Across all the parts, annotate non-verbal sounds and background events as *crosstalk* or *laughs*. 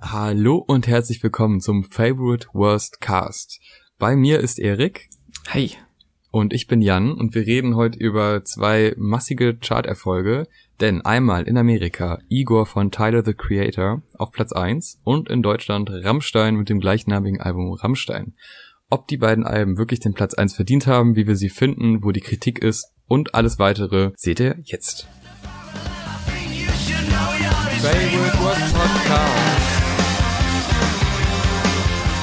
Hallo und herzlich willkommen zum Favorite Worst Cast. Bei mir ist Erik. Hi. Und ich bin Jan und wir reden heute über zwei massige Charterfolge, denn einmal in Amerika Igor von Tyler the Creator auf Platz 1 und in Deutschland Rammstein mit dem gleichnamigen Album Rammstein. Ob die beiden Alben wirklich den Platz 1 verdient haben, wie wir sie finden, wo die Kritik ist und alles weitere seht ihr jetzt. Favorite Worst Podcast.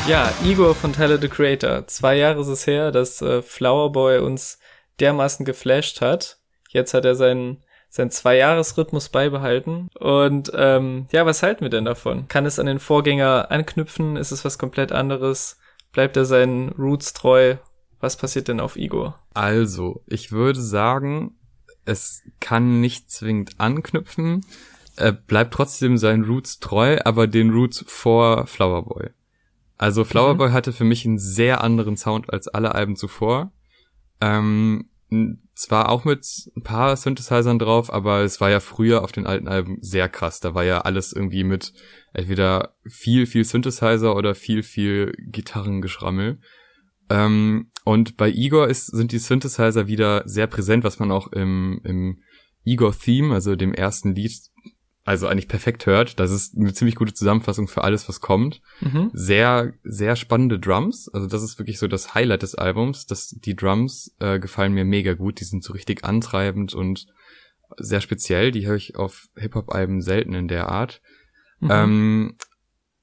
Ja, Igor von Tyler the Creator. Zwei Jahre ist es her, dass äh, Flowerboy uns dermaßen geflasht hat. Jetzt hat er seinen seinen Zwei-Jahres-Rhythmus beibehalten. Und ähm, ja, was halten wir denn davon? Kann es an den Vorgänger anknüpfen? Ist es was komplett anderes? Bleibt er seinen Roots treu? Was passiert denn auf Igor? Also, ich würde sagen, es kann nicht zwingend anknüpfen. Er bleibt trotzdem seinen Roots treu, aber den Roots vor Flowerboy. Also Flowerboy mhm. hatte für mich einen sehr anderen Sound als alle Alben zuvor. Ähm, zwar auch mit ein paar Synthesizern drauf, aber es war ja früher auf den alten Alben sehr krass. Da war ja alles irgendwie mit entweder viel, viel Synthesizer oder viel, viel Gitarrengeschrammel. Ähm, und bei Igor ist, sind die Synthesizer wieder sehr präsent, was man auch im, im Igor-Theme, also dem ersten Lied, also eigentlich perfekt hört. Das ist eine ziemlich gute Zusammenfassung für alles, was kommt. Mhm. Sehr, sehr spannende Drums. Also das ist wirklich so das Highlight des Albums. dass die Drums äh, gefallen mir mega gut. Die sind so richtig antreibend und sehr speziell. Die höre ich auf Hip-Hop-Alben selten in der Art. Mhm. Ähm,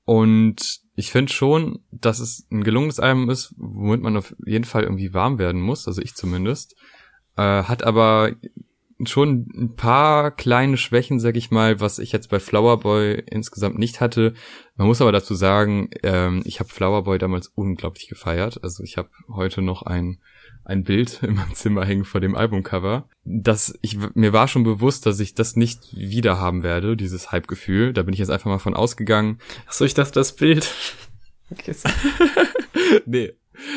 und ich finde schon, dass es ein gelungenes Album ist, womit man auf jeden Fall irgendwie warm werden muss. Also ich zumindest. Äh, hat aber schon ein paar kleine Schwächen, sag ich mal, was ich jetzt bei Flowerboy insgesamt nicht hatte. Man muss aber dazu sagen, ähm, ich habe Flowerboy damals unglaublich gefeiert. Also ich habe heute noch ein ein Bild *laughs* in meinem Zimmer hängen vor dem Albumcover. Das ich mir war schon bewusst, dass ich das nicht wieder haben werde, dieses Hype-Gefühl. Da bin ich jetzt einfach mal von ausgegangen. Ach so, ich dachte das Bild. *laughs* Okay. nee.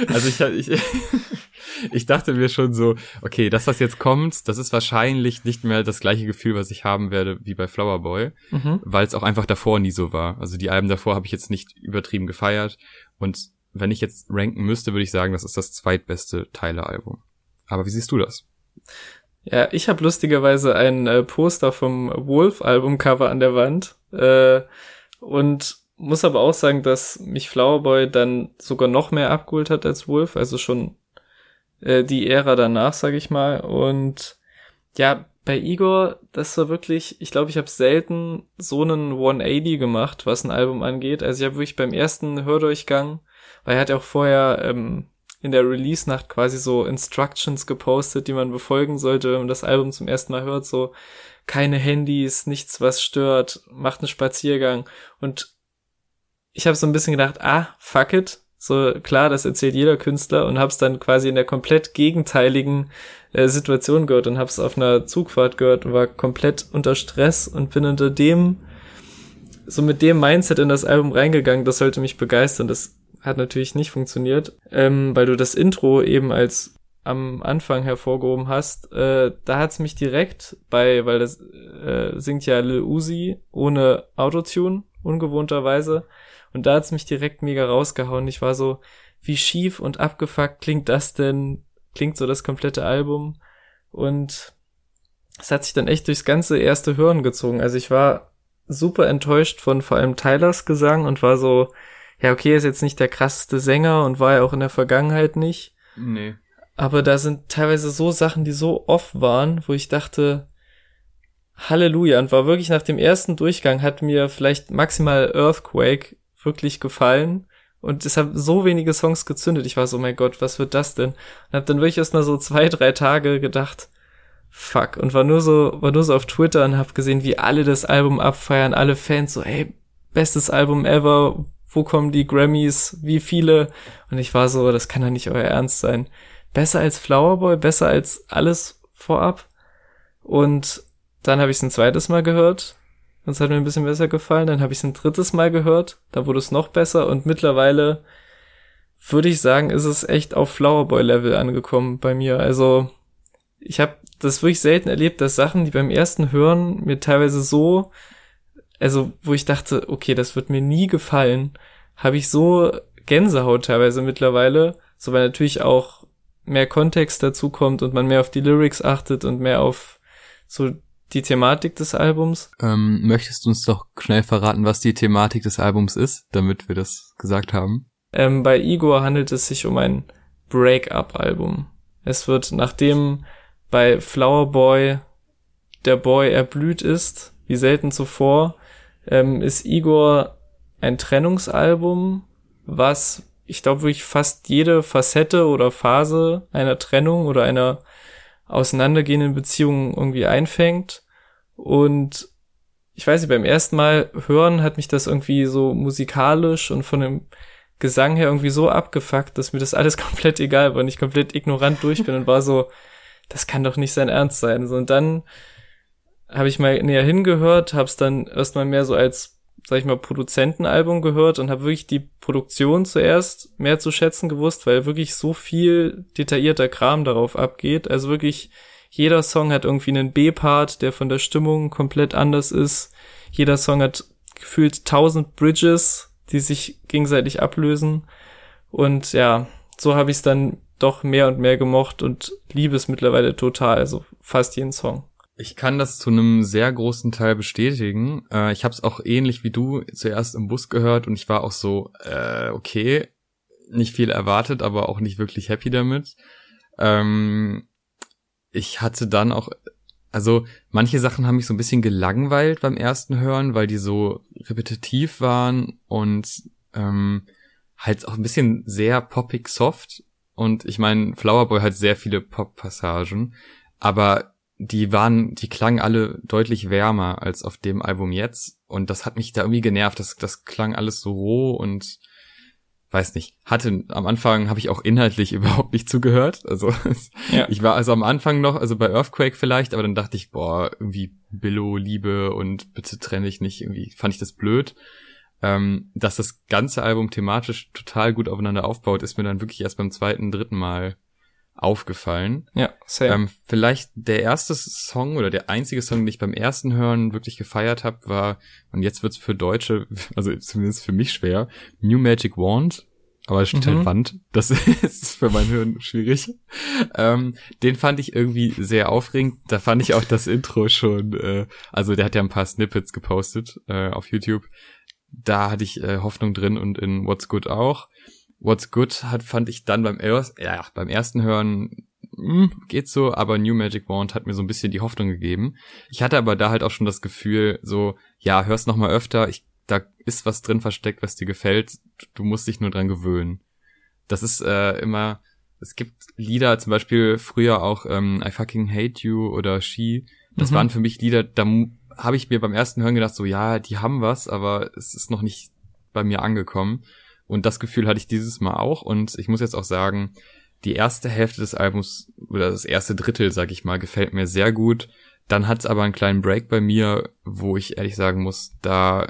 Also ich, ich *laughs* ich dachte mir schon so, okay, das, was jetzt kommt, das ist wahrscheinlich nicht mehr das gleiche Gefühl, was ich haben werde wie bei Flower Boy, mhm. weil es auch einfach davor nie so war. Also die Alben davor habe ich jetzt nicht übertrieben gefeiert und wenn ich jetzt ranken müsste, würde ich sagen, das ist das zweitbeste Tyler-Album. Aber wie siehst du das? Ja, ich habe lustigerweise ein äh, Poster vom Wolf-Album-Cover an der Wand äh, und muss aber auch sagen, dass mich Flowerboy dann sogar noch mehr abgeholt hat als Wolf, also schon äh, die Ära danach, sag ich mal. Und ja, bei Igor, das war wirklich, ich glaube, ich habe selten so einen 180 gemacht, was ein Album angeht. Also ich habe wirklich beim ersten Hördurchgang, weil er hat ja auch vorher ähm, in der Release-Nacht quasi so Instructions gepostet, die man befolgen sollte, wenn man das Album zum ersten Mal hört, so keine Handys, nichts, was stört, macht einen Spaziergang. Und ich habe so ein bisschen gedacht, ah, fuck it, so klar, das erzählt jeder Künstler und hab's dann quasi in der komplett gegenteiligen äh, Situation gehört und hab's auf einer Zugfahrt gehört und war komplett unter Stress und bin unter dem, so mit dem Mindset in das Album reingegangen, das sollte mich begeistern. Das hat natürlich nicht funktioniert, ähm, weil du das Intro eben als am Anfang hervorgehoben hast, äh, da hat's mich direkt bei, weil das äh, singt ja Lil Uzi ohne Autotune, ungewohnterweise, und da hat's mich direkt mega rausgehauen. Ich war so, wie schief und abgefuckt klingt das denn? Klingt so das komplette Album. Und es hat sich dann echt durchs ganze erste Hören gezogen. Also ich war super enttäuscht von vor allem Tylers Gesang und war so, ja, okay, er ist jetzt nicht der krasseste Sänger und war ja auch in der Vergangenheit nicht. Nee. Aber da sind teilweise so Sachen, die so off waren, wo ich dachte, Halleluja. Und war wirklich nach dem ersten Durchgang hat mir vielleicht maximal Earthquake wirklich gefallen. Und es haben so wenige Songs gezündet. Ich war so, mein Gott, was wird das denn? Und hab dann wirklich erst mal so zwei, drei Tage gedacht, fuck. Und war nur so, war nur so auf Twitter und hab gesehen, wie alle das Album abfeiern, alle Fans so, ey, bestes Album ever, wo kommen die Grammys, wie viele? Und ich war so, das kann doch nicht euer Ernst sein. Besser als Flowerboy, besser als alles vorab. Und dann habe ich es ein zweites Mal gehört das hat mir ein bisschen besser gefallen. Dann habe ich es ein drittes Mal gehört. Da wurde es noch besser. Und mittlerweile würde ich sagen, ist es echt auf Flowerboy-Level angekommen bei mir. Also ich habe das wirklich selten erlebt, dass Sachen, die beim ersten Hören mir teilweise so also wo ich dachte, okay, das wird mir nie gefallen, habe ich so Gänsehaut teilweise mittlerweile, so weil natürlich auch mehr Kontext dazu kommt und man mehr auf die Lyrics achtet und mehr auf so die Thematik des Albums. Ähm, möchtest du uns doch schnell verraten, was die Thematik des Albums ist, damit wir das gesagt haben? Ähm, bei Igor handelt es sich um ein Break-up-Album. Es wird, nachdem bei Flower Boy der Boy erblüht ist, wie selten zuvor, ähm, ist Igor ein Trennungsalbum, was ich glaube wirklich fast jede Facette oder Phase einer Trennung oder einer auseinandergehenden Beziehung irgendwie einfängt. Und ich weiß nicht, beim ersten Mal hören hat mich das irgendwie so musikalisch und von dem Gesang her irgendwie so abgefuckt, dass mir das alles *laughs* komplett egal war und ich komplett ignorant durch bin und war so, das kann doch nicht sein Ernst sein. So, und dann habe ich mal näher hingehört, habe es dann erstmal mehr so als, sag ich mal, Produzentenalbum gehört und habe wirklich die Produktion zuerst mehr zu schätzen gewusst, weil wirklich so viel detaillierter Kram darauf abgeht. Also wirklich jeder Song hat irgendwie einen B-Part, der von der Stimmung komplett anders ist. Jeder Song hat gefühlt tausend Bridges, die sich gegenseitig ablösen. Und ja, so habe ich es dann doch mehr und mehr gemocht und liebe es mittlerweile total, also fast jeden Song. Ich kann das zu einem sehr großen Teil bestätigen. Äh, ich habe es auch ähnlich wie du zuerst im Bus gehört und ich war auch so, äh, okay, nicht viel erwartet, aber auch nicht wirklich happy damit. Ähm, ich hatte dann auch, also manche Sachen haben mich so ein bisschen gelangweilt beim ersten Hören, weil die so repetitiv waren und ähm, halt auch ein bisschen sehr poppig soft. Und ich meine, Flowerboy hat sehr viele Pop-Passagen, aber die waren, die klangen alle deutlich wärmer als auf dem Album jetzt. Und das hat mich da irgendwie genervt. Das, das klang alles so roh und weiß nicht. Hatte am Anfang habe ich auch inhaltlich *laughs* überhaupt nicht zugehört. Also ja. ich war also am Anfang noch, also bei Earthquake vielleicht, aber dann dachte ich, boah, irgendwie Billo, Liebe und bitte trenne ich nicht. Irgendwie fand ich das blöd. Ähm, dass das ganze Album thematisch total gut aufeinander aufbaut, ist mir dann wirklich erst beim zweiten, dritten Mal aufgefallen. Ja, same. Ähm, vielleicht der erste Song oder der einzige Song, den ich beim ersten Hören wirklich gefeiert habe, war, und jetzt wird's für Deutsche, *laughs* also zumindest für mich schwer, New Magic Wand. Aber es steht halt mhm. halt Wand. Das *laughs* ist für mein Hören schwierig. Ähm, den fand ich irgendwie sehr aufregend. Da fand ich auch das Intro schon, äh, also der hat ja ein paar Snippets gepostet äh, auf YouTube. Da hatte ich äh, Hoffnung drin und in What's Good auch. What's Good hat, fand ich dann beim, ja, beim ersten Hören mh, hm, geht so, aber New Magic Wand hat mir so ein bisschen die Hoffnung gegeben. Ich hatte aber da halt auch schon das Gefühl, so, ja, hör's noch mal öfter, ich, da ist was drin versteckt, was dir gefällt, du musst dich nur dran gewöhnen. Das ist äh, immer, es gibt Lieder, zum Beispiel früher auch ähm, I Fucking Hate You oder She, das mhm. waren für mich Lieder, da habe ich mir beim ersten Hören gedacht, so, ja, die haben was, aber es ist noch nicht bei mir angekommen. Und das Gefühl hatte ich dieses Mal auch. Und ich muss jetzt auch sagen, die erste Hälfte des Albums oder das erste Drittel, sag ich mal, gefällt mir sehr gut. Dann hat es aber einen kleinen Break bei mir, wo ich ehrlich sagen muss, da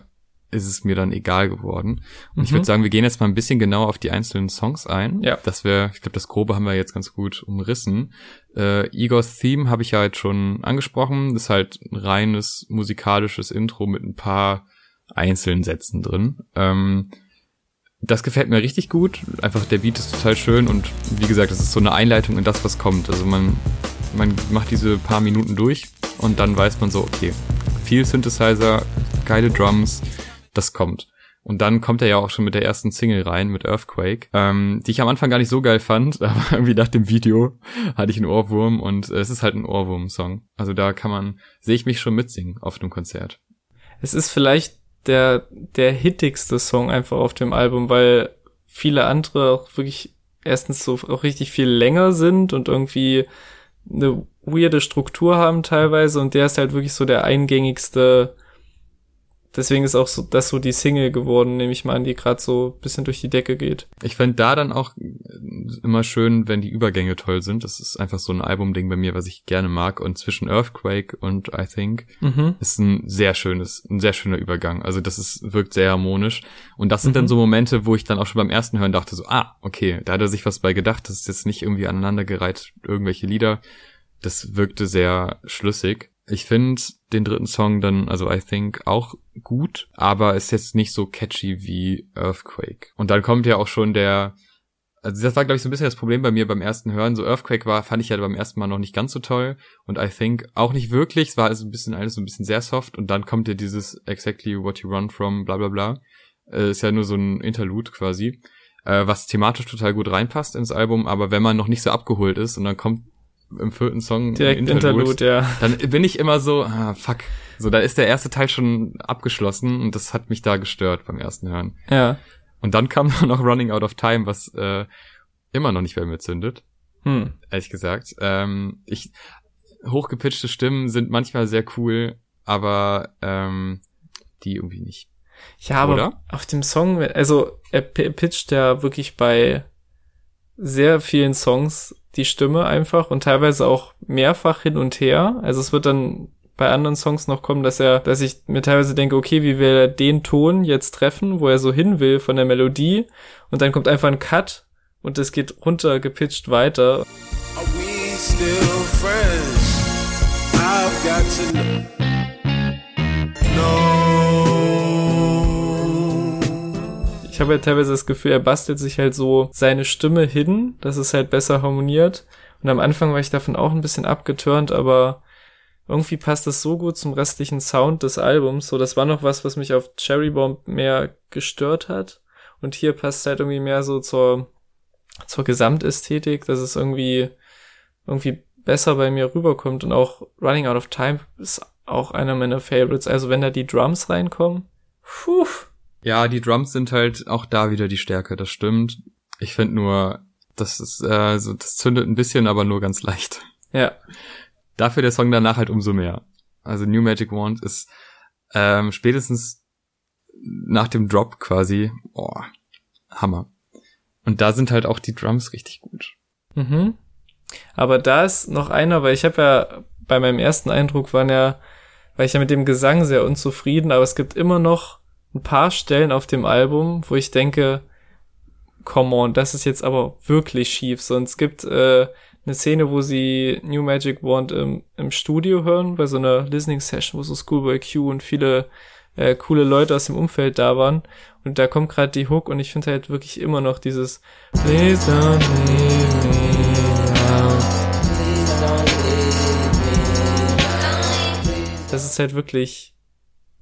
ist es mir dann egal geworden. Und mhm. ich würde sagen, wir gehen jetzt mal ein bisschen genauer auf die einzelnen Songs ein. Ja. Das wäre, ich glaube, das Grobe haben wir jetzt ganz gut umrissen. Äh, Igor's Theme habe ich ja halt schon angesprochen. Das ist halt ein reines musikalisches Intro mit ein paar einzelnen Sätzen drin. Ähm, das gefällt mir richtig gut. Einfach der Beat ist total schön und wie gesagt, das ist so eine Einleitung in das, was kommt. Also man, man macht diese paar Minuten durch und dann weiß man so, okay, viel Synthesizer, geile Drums, das kommt. Und dann kommt er ja auch schon mit der ersten Single rein, mit Earthquake, ähm, die ich am Anfang gar nicht so geil fand, *laughs* aber irgendwie nach dem Video hatte ich einen Ohrwurm und es ist halt ein Ohrwurm-Song. Also da kann man, sehe ich mich schon mitsingen auf einem Konzert. Es ist vielleicht der, der hittigste Song einfach auf dem Album, weil viele andere auch wirklich erstens so auch richtig viel länger sind und irgendwie eine weirde Struktur haben teilweise und der ist halt wirklich so der eingängigste Deswegen ist auch so, das so die Single geworden, nehme ich mal an, die gerade so bisschen durch die Decke geht. Ich fände da dann auch immer schön, wenn die Übergänge toll sind. Das ist einfach so ein Albumding bei mir, was ich gerne mag. Und zwischen Earthquake und I Think mhm. ist ein sehr schönes, ein sehr schöner Übergang. Also das ist, wirkt sehr harmonisch. Und das sind mhm. dann so Momente, wo ich dann auch schon beim ersten Hören dachte so, ah, okay, da hat er sich was bei gedacht. Das ist jetzt nicht irgendwie aneinandergereiht, irgendwelche Lieder. Das wirkte sehr schlüssig. Ich finde den dritten Song dann, also I think, auch gut, aber ist jetzt nicht so catchy wie Earthquake. Und dann kommt ja auch schon der, also das war, glaube ich, so ein bisschen das Problem bei mir beim ersten Hören. So Earthquake war, fand ich ja beim ersten Mal noch nicht ganz so toll. Und I think auch nicht wirklich. Es war also ein bisschen alles so ein bisschen sehr soft. Und dann kommt ja dieses Exactly What You Run From, bla bla bla. Äh, ist ja nur so ein Interlude quasi. Äh, was thematisch total gut reinpasst ins Album. Aber wenn man noch nicht so abgeholt ist und dann kommt im vierten Song Direkt Interlude, Interlude ja. Dann bin ich immer so, ah, fuck. So, da ist der erste Teil schon abgeschlossen und das hat mich da gestört beim ersten Hören. Ja. Und dann kam *laughs* noch Running Out of Time, was äh, immer noch nicht bei mir zündet. Hm. Ehrlich gesagt. Ähm, ich, hochgepitchte Stimmen sind manchmal sehr cool, aber ähm, die irgendwie nicht. Ja, aber Oder? auf dem Song, also er pitcht ja wirklich bei sehr vielen Songs die Stimme einfach und teilweise auch mehrfach hin und her. Also es wird dann bei anderen Songs noch kommen, dass er, dass ich mir teilweise denke, okay, wie will er den Ton jetzt treffen, wo er so hin will von der Melodie und dann kommt einfach ein Cut und es geht runter gepitcht weiter. Ich habe ja teilweise das Gefühl, er bastelt sich halt so seine Stimme hin, dass es halt besser harmoniert. Und am Anfang war ich davon auch ein bisschen abgeturnt, aber irgendwie passt das so gut zum restlichen Sound des Albums. So, das war noch was, was mich auf Cherry Bomb mehr gestört hat. Und hier passt halt irgendwie mehr so zur, zur Gesamtästhetik, dass es irgendwie, irgendwie besser bei mir rüberkommt. Und auch Running Out of Time ist auch einer meiner Favorites. Also wenn da die Drums reinkommen, puh. Ja, die Drums sind halt auch da wieder die Stärke, das stimmt. Ich finde nur, das ist, äh, so, das zündet ein bisschen, aber nur ganz leicht. Ja. Dafür der Song danach halt umso mehr. Also New Magic Wand ist ähm, spätestens nach dem Drop quasi, oh, Hammer. Und da sind halt auch die Drums richtig gut. Mhm. Aber da ist noch einer, weil ich habe ja bei meinem ersten Eindruck waren ja, war ich ja mit dem Gesang sehr unzufrieden, aber es gibt immer noch ein paar Stellen auf dem Album, wo ich denke, come on, das ist jetzt aber wirklich schief. Sonst gibt äh, eine Szene, wo sie New Magic Wand im, im Studio hören, bei so einer Listening Session, wo so Schoolboy Q und viele äh, coole Leute aus dem Umfeld da waren. Und da kommt gerade die Hook und ich finde halt wirklich immer noch dieses Please don't leave me Das ist halt wirklich,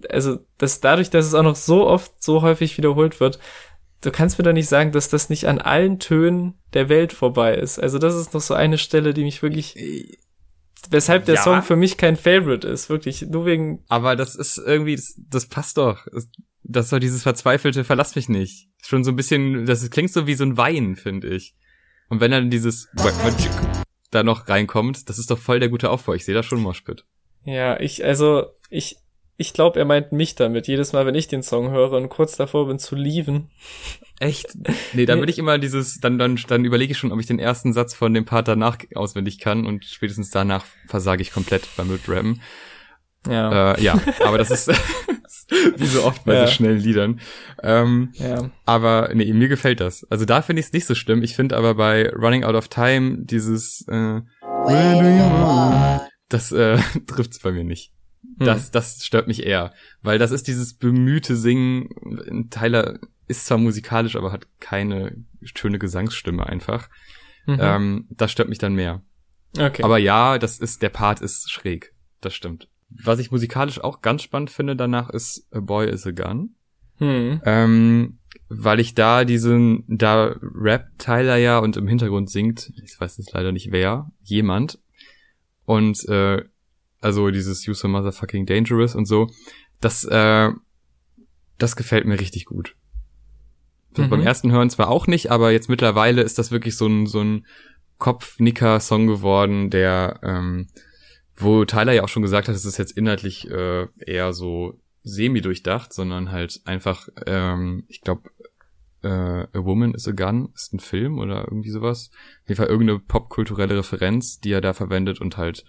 also das dadurch, dass es auch noch so oft, so häufig wiederholt wird, du kannst mir doch nicht sagen, dass das nicht an allen Tönen der Welt vorbei ist. Also das ist noch so eine Stelle, die mich wirklich, weshalb der ja. Song für mich kein Favorite ist, wirklich, nur wegen. Aber das ist irgendwie, das, das passt doch. Das ist doch dieses verzweifelte, verlass mich nicht. Schon so ein bisschen, das klingt so wie so ein Wein, finde ich. Und wenn dann dieses da noch reinkommt, das ist doch voll der gute Aufbau. Ich sehe da schon Moshpit. Ja, ich, also, ich, ich glaube, er meint mich damit. Jedes Mal, wenn ich den Song höre und kurz davor bin zu lieben. Echt? Nee, dann *laughs* würde ich immer dieses, dann, dann, dann überlege ich schon, ob ich den ersten Satz von dem Part danach auswendig kann und spätestens danach versage ich komplett beim Mitrappen. Ja. Äh, ja, aber das ist *laughs* wie so oft bei ja. so schnellen Liedern. Ähm, ja. Aber nee, mir gefällt das. Also da finde ich es nicht so schlimm. Ich finde aber bei Running Out of Time dieses äh, das äh, *laughs* trifft's bei mir nicht. Hm. Das, das stört mich eher, weil das ist dieses bemühte Singen. Tyler ist zwar musikalisch, aber hat keine schöne Gesangsstimme einfach. Mhm. Ähm, das stört mich dann mehr. Okay. Aber ja, das ist, der Part ist schräg. Das stimmt. Was ich musikalisch auch ganz spannend finde danach ist A Boy is a Gun. Hm. Ähm, weil ich da diesen, da Rap Tyler ja und im Hintergrund singt, ich weiß jetzt leider nicht wer, jemand. Und äh, also dieses so motherfucking dangerous und so, das, äh, das gefällt mir richtig gut. Mhm. Beim ersten Hören zwar auch nicht, aber jetzt mittlerweile ist das wirklich so ein, so ein Kopfnicker-Song geworden, der, ähm, wo Tyler ja auch schon gesagt hat, es ist jetzt inhaltlich äh, eher so semi-durchdacht, sondern halt einfach, ähm, ich glaube, äh, A Woman is a Gun ist ein Film oder irgendwie sowas. Auf jeden Fall irgendeine popkulturelle Referenz, die er da verwendet und halt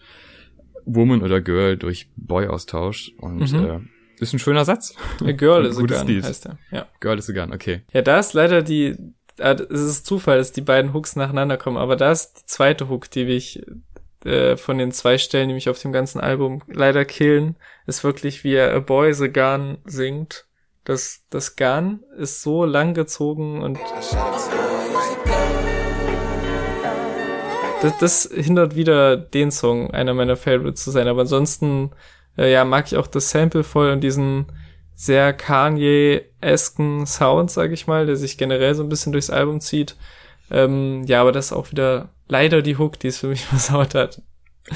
Woman oder Girl durch Boy austauscht und mhm. äh, ist ein schöner Satz. A Girl is a Gun Lied. heißt er. Ja. Girl is a Gun, okay. Ja, da ist leider die, äh, es ist Zufall, dass die beiden Hooks nacheinander kommen, aber da ist die zweite Hook, die mich äh, von den zwei Stellen, die mich auf dem ganzen Album leider killen, ist wirklich, wie er A Boy the Gun singt. Das, das Gun ist so lang gezogen und das, das hindert wieder den Song, einer meiner Favorites zu sein. Aber ansonsten, äh, ja, mag ich auch das Sample voll und diesen sehr Kanye-esken Sound, sag ich mal, der sich generell so ein bisschen durchs Album zieht. Ähm, ja, aber das ist auch wieder leider die Hook, die es für mich *laughs* versaut hat.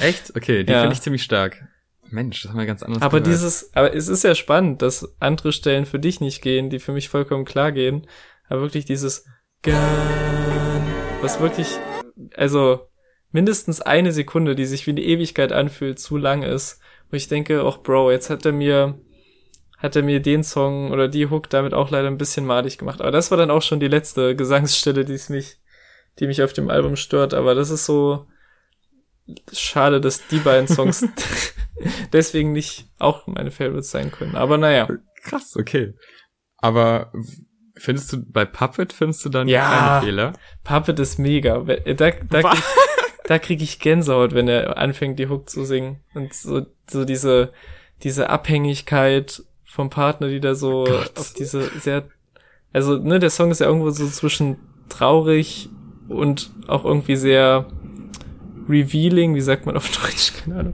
Echt? Okay, die ja. finde ich ziemlich stark. Mensch, das haben wir ganz anders Aber gehört. dieses, aber es ist ja spannend, dass andere Stellen für dich nicht gehen, die für mich vollkommen klar gehen. Aber wirklich dieses Gun, was wirklich, also mindestens eine Sekunde, die sich wie eine Ewigkeit anfühlt, zu lang ist. Wo ich denke, ach Bro, jetzt hat er mir, hat er mir den Song oder die Hook damit auch leider ein bisschen madig gemacht. Aber das war dann auch schon die letzte Gesangsstelle, die es mich, die mich auf dem Album stört. Aber das ist so schade, dass die beiden Songs *laughs* deswegen nicht auch meine Favorites sein können. Aber naja. Krass, okay. Aber findest du bei Puppet findest du dann ja, keine Fehler? Puppet ist mega. Da, da, da kriege ich Gänsehaut, wenn er anfängt, die Hook zu singen. Und so, so diese, diese Abhängigkeit vom Partner, die da so oh auf diese sehr, also, ne, der Song ist ja irgendwo so zwischen traurig und auch irgendwie sehr revealing, wie sagt man auf *laughs* Deutsch, keine Ahnung.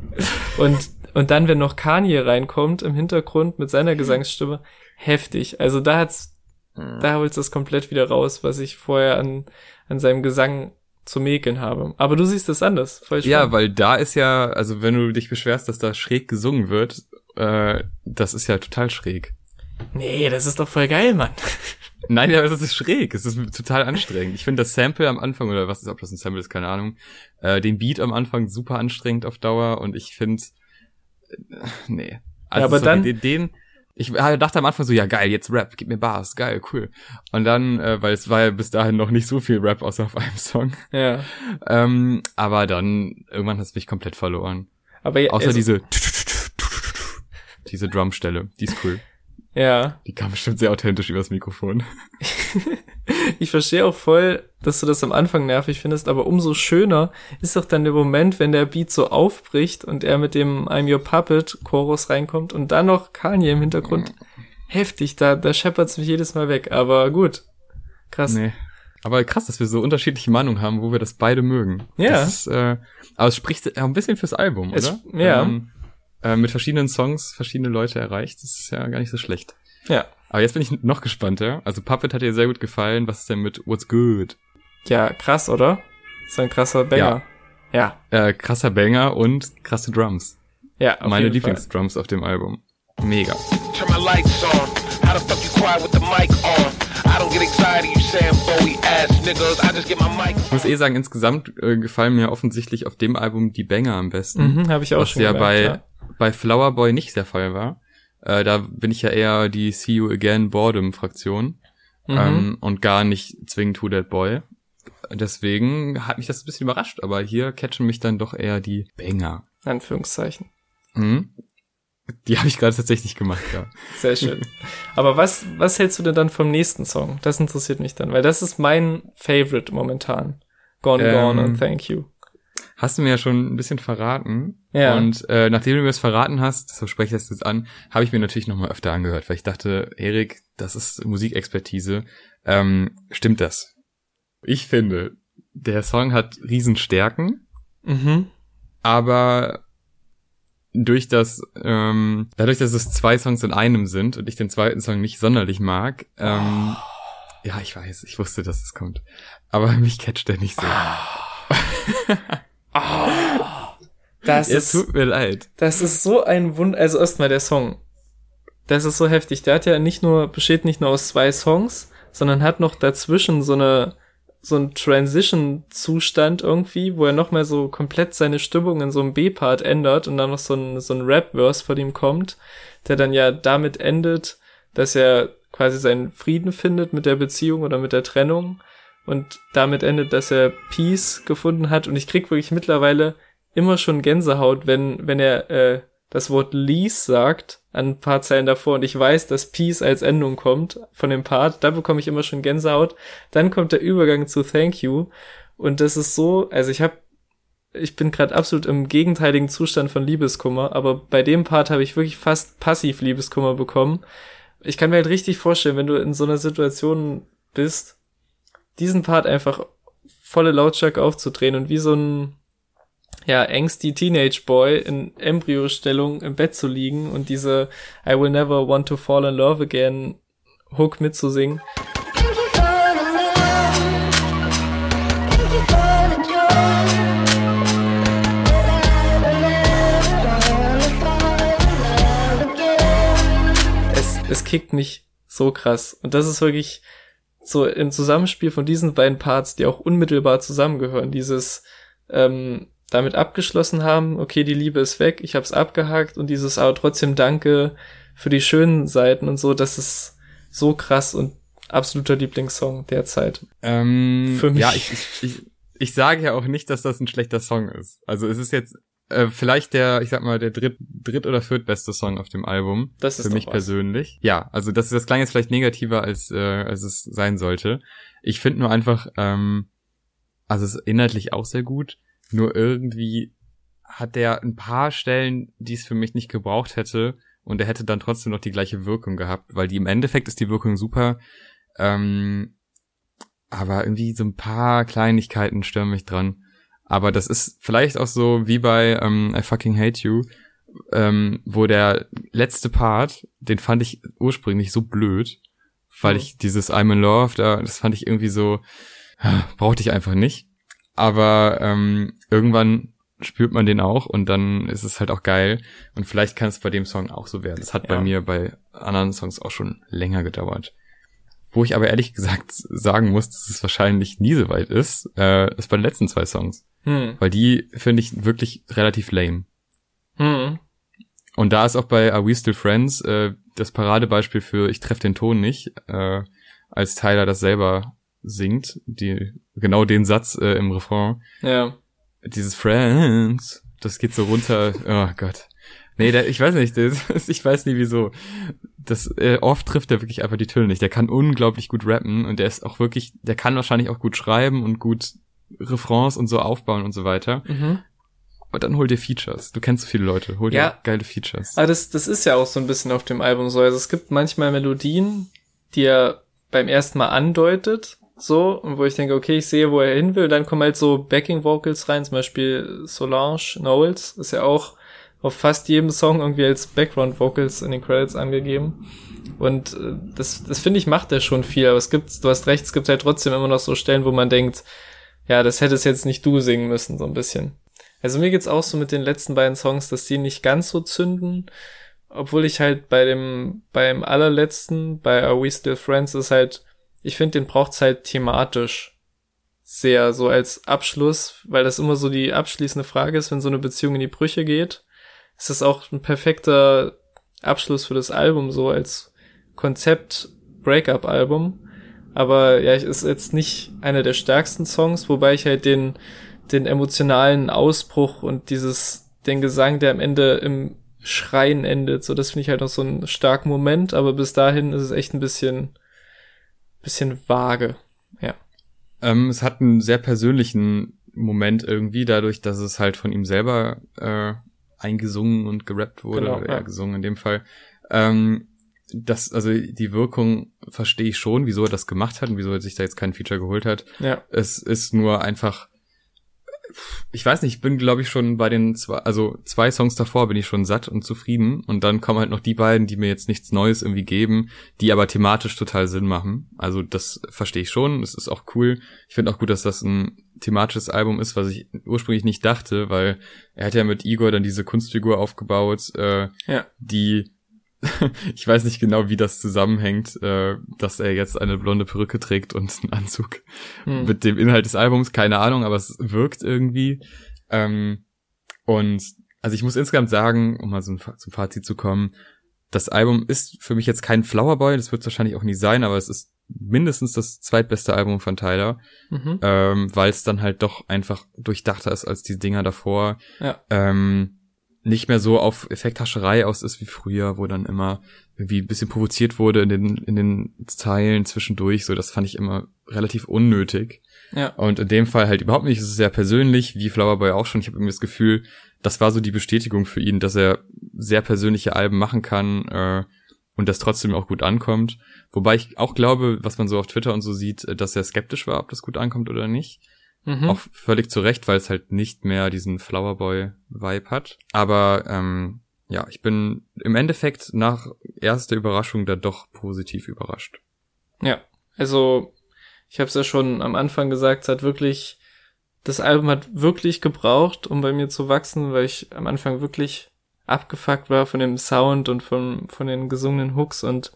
Und, und dann, wenn noch Kanye reinkommt im Hintergrund mit seiner Gesangsstimme, heftig. Also da hat's, mhm. da holt's das komplett wieder raus, was ich vorher an, an seinem Gesang zu mäkeln habe. Aber du siehst es anders. Voll ja, weil da ist ja, also wenn du dich beschwerst, dass da schräg gesungen wird, äh, das ist ja total schräg. Nee, das ist doch voll geil, Mann. Nein, ja, das ist schräg. Es ist total anstrengend. Ich finde das Sample am Anfang, oder was ist, ob das ein Sample ist, keine Ahnung, äh, den Beat am Anfang super anstrengend auf Dauer und ich finde, äh, nee. Also ja, aber sorry, dann, den, den, ich dachte am Anfang so, ja geil, jetzt Rap, gib mir Bars, geil, cool. Und dann, äh, weil es war ja bis dahin noch nicht so viel Rap außer auf einem Song. Ja. ähm, aber dann, irgendwann hat es mich komplett verloren. Aber ja, Außer also, diese, *laughs* diese Drumstelle, die ist cool. Ja. Die kam bestimmt sehr authentisch übers Mikrofon. *laughs* ich verstehe auch voll, dass du das am Anfang nervig findest, aber umso schöner ist doch dann der Moment, wenn der Beat so aufbricht und er mit dem I'm Your Puppet Chorus reinkommt und dann noch Kanye im Hintergrund. Heftig, da, da scheppert's mich jedes Mal weg, aber gut. Krass. Nee. Aber krass, dass wir so unterschiedliche Meinungen haben, wo wir das beide mögen. Ja. Das ist, äh, aber es spricht ein bisschen fürs Album, oder? Es, ja. Ähm, äh, mit verschiedenen Songs verschiedene Leute erreicht. Das ist ja gar nicht so schlecht. Ja. Aber jetzt bin ich noch gespannter. Also Puppet hat dir sehr gut gefallen. Was ist denn mit What's Good? Ja, krass, oder? ist ein krasser Banger. Ja. ja. Äh, krasser Banger und krasse Drums. Ja, auf Meine Lieblingsdrums auf dem Album. Mega. Turn my lights on. How the fuck you quiet with the mic on? I don't get excited, you saying Bowie ass niggas. I just get my mic. Ich muss eh sagen, insgesamt äh, gefallen mir offensichtlich auf dem Album die Banger am besten. Mhm, habe ich auch was schon ja gemerkt, bei ja bei Flower Boy nicht der Fall war. Äh, da bin ich ja eher die See You Again Boredom Fraktion mhm. ähm, und gar nicht zwingend Who That Boy. Deswegen hat mich das ein bisschen überrascht, aber hier catchen mich dann doch eher die Banger. Anführungszeichen. Mhm. Die habe ich gerade tatsächlich gemacht, ja. *laughs* Sehr schön. Aber was, was hältst du denn dann vom nächsten Song? Das interessiert mich dann, weil das ist mein Favorite momentan. Gone, ähm, Gone and Thank You hast du mir ja schon ein bisschen verraten. Ja. Und äh, nachdem du mir das verraten hast, so spreche ich das jetzt an, habe ich mir natürlich nochmal öfter angehört, weil ich dachte, Erik, das ist Musikexpertise. Ähm, stimmt das? Ich finde, der Song hat Riesenstärken, mhm. aber durch das, ähm, dadurch, dass es zwei Songs in einem sind und ich den zweiten Song nicht sonderlich mag, ähm, oh. ja, ich weiß, ich wusste, dass es kommt. Aber *laughs* mich catcht der nicht so. Oh. *laughs* Oh, das es tut mir leid. Das ist so ein Wund, also erstmal der Song. Das ist so heftig. Der hat ja nicht nur, besteht nicht nur aus zwei Songs, sondern hat noch dazwischen so eine, so ein Transition-Zustand irgendwie, wo er nochmal so komplett seine Stimmung in so einem B-Part ändert und dann noch so ein, so ein Rap-Verse von ihm kommt, der dann ja damit endet, dass er quasi seinen Frieden findet mit der Beziehung oder mit der Trennung und damit endet, dass er Peace gefunden hat. Und ich krieg wirklich mittlerweile immer schon Gänsehaut, wenn, wenn er äh, das Wort Lease sagt an ein paar Zeilen davor. Und ich weiß, dass Peace als Endung kommt von dem Part, da bekomme ich immer schon Gänsehaut. Dann kommt der Übergang zu Thank You. Und das ist so, also ich habe ich bin gerade absolut im gegenteiligen Zustand von Liebeskummer, aber bei dem Part habe ich wirklich fast passiv Liebeskummer bekommen. Ich kann mir halt richtig vorstellen, wenn du in so einer Situation bist, diesen Part einfach volle Lautstärke aufzudrehen und wie so ein ja, ängsti Teenage Boy in Embryostellung im Bett zu liegen und diese I will never want to fall in love again Hook mitzusingen. Es, es kickt mich so krass. Und das ist wirklich so im Zusammenspiel von diesen beiden Parts, die auch unmittelbar zusammengehören. Dieses ähm, damit abgeschlossen haben, okay, die Liebe ist weg, ich hab's abgehakt und dieses aber trotzdem Danke für die schönen Seiten und so, das ist so krass und absoluter Lieblingssong derzeit. Ähm, für mich. Ja, ich, ich, ich, ich sage ja auch nicht, dass das ein schlechter Song ist. Also es ist jetzt äh, vielleicht der, ich sag mal, der dritt, dritt oder viertbeste Song auf dem Album. Das ist für mich was. persönlich. Ja, also das, das klang jetzt vielleicht negativer, als, äh, als es sein sollte. Ich finde nur einfach, ähm, also es ist inhaltlich auch sehr gut. Nur irgendwie hat der ein paar Stellen, die es für mich nicht gebraucht hätte, und er hätte dann trotzdem noch die gleiche Wirkung gehabt, weil die im Endeffekt ist die Wirkung super, ähm, aber irgendwie so ein paar Kleinigkeiten stören mich dran. Aber das ist vielleicht auch so wie bei ähm, I Fucking Hate You, ähm, wo der letzte Part, den fand ich ursprünglich so blöd, weil oh. ich dieses I'm in Love, da, das fand ich irgendwie so, brauchte ich einfach nicht. Aber ähm, irgendwann spürt man den auch und dann ist es halt auch geil. Und vielleicht kann es bei dem Song auch so werden. Das hat ja. bei mir bei anderen Songs auch schon länger gedauert. Wo ich aber ehrlich gesagt sagen muss, dass es wahrscheinlich nie so weit ist, äh, ist bei den letzten zwei Songs. Hm. Weil die finde ich wirklich relativ lame. Hm. Und da ist auch bei Are We Still Friends äh, das Paradebeispiel für Ich treff den Ton nicht, äh, als Tyler das selber singt, die genau den Satz äh, im Refrain. Ja. Dieses Friends, das geht so runter. Oh Gott. Nee, der, ich weiß nicht, das, ich weiß nie wieso. Das äh, oft trifft er wirklich einfach die Töne nicht. Der kann unglaublich gut rappen und der ist auch wirklich, der kann wahrscheinlich auch gut schreiben und gut Refrains und so aufbauen und so weiter. Mhm. Aber dann hol dir Features. Du kennst so viele Leute, hol ja. dir geile Features. Aber das, das ist ja auch so ein bisschen auf dem Album so. Also es gibt manchmal Melodien, die er beim ersten Mal andeutet so, und wo ich denke, okay, ich sehe, wo er hin will, dann kommen halt so Backing Vocals rein, zum Beispiel Solange Knowles, ist ja auch auf fast jedem Song irgendwie als Background Vocals in den Credits angegeben. Und äh, das, das finde ich macht er schon viel, aber es gibt, du hast recht, es gibt halt trotzdem immer noch so Stellen, wo man denkt, ja, das hättest jetzt nicht du singen müssen, so ein bisschen. Also mir geht's auch so mit den letzten beiden Songs, dass die nicht ganz so zünden, obwohl ich halt bei dem, beim allerletzten, bei Are We Still Friends, ist halt ich finde, den braucht's halt thematisch sehr so als Abschluss, weil das immer so die abschließende Frage ist, wenn so eine Beziehung in die Brüche geht. Ist das auch ein perfekter Abschluss für das Album, so als Konzept Breakup-Album. Aber ja, ich ist jetzt nicht einer der stärksten Songs, wobei ich halt den, den emotionalen Ausbruch und dieses, den Gesang, der am Ende im Schreien endet, so das finde ich halt noch so einen starken Moment, aber bis dahin ist es echt ein bisschen bisschen vage, ja. Ähm, es hat einen sehr persönlichen Moment irgendwie, dadurch, dass es halt von ihm selber äh, eingesungen und gerappt wurde, genau, ja. gesungen in dem Fall. Ähm, das, also die Wirkung verstehe ich schon, wieso er das gemacht hat und wieso er sich da jetzt kein Feature geholt hat. Ja. Es ist nur einfach ich weiß nicht, ich bin glaube ich schon bei den zwei, also zwei Songs davor bin ich schon satt und zufrieden und dann kommen halt noch die beiden, die mir jetzt nichts Neues irgendwie geben, die aber thematisch total Sinn machen. Also das verstehe ich schon, es ist auch cool. Ich finde auch gut, dass das ein thematisches Album ist, was ich ursprünglich nicht dachte, weil er hat ja mit Igor dann diese Kunstfigur aufgebaut, äh, ja. die *laughs* ich weiß nicht genau, wie das zusammenhängt, äh, dass er jetzt eine blonde Perücke trägt und einen Anzug hm. mit dem Inhalt des Albums. Keine Ahnung, aber es wirkt irgendwie. Ähm, und also ich muss insgesamt sagen, um mal so zum Fazit zu kommen, das Album ist für mich jetzt kein Flowerboy, das wird es wahrscheinlich auch nie sein, aber es ist mindestens das zweitbeste Album von Tyler, mhm. ähm, weil es dann halt doch einfach durchdachter ist als die Dinger davor. Ja. Ähm, nicht mehr so auf Effekthascherei aus ist wie früher, wo dann immer irgendwie ein bisschen provoziert wurde in den, in den Zeilen zwischendurch, so das fand ich immer relativ unnötig. Ja. Und in dem Fall halt überhaupt nicht. Es ist sehr persönlich, wie Flowerboy auch schon. Ich habe irgendwie das Gefühl, das war so die Bestätigung für ihn, dass er sehr persönliche Alben machen kann äh, und das trotzdem auch gut ankommt. Wobei ich auch glaube, was man so auf Twitter und so sieht, äh, dass er skeptisch war, ob das gut ankommt oder nicht. Mhm. Auch völlig zu Recht, weil es halt nicht mehr diesen Flowerboy-Vibe hat. Aber ähm, ja, ich bin im Endeffekt nach erster Überraschung da doch positiv überrascht. Ja, also ich habe es ja schon am Anfang gesagt, es hat wirklich, das Album hat wirklich gebraucht, um bei mir zu wachsen, weil ich am Anfang wirklich abgefuckt war von dem Sound und von, von den gesungenen Hooks und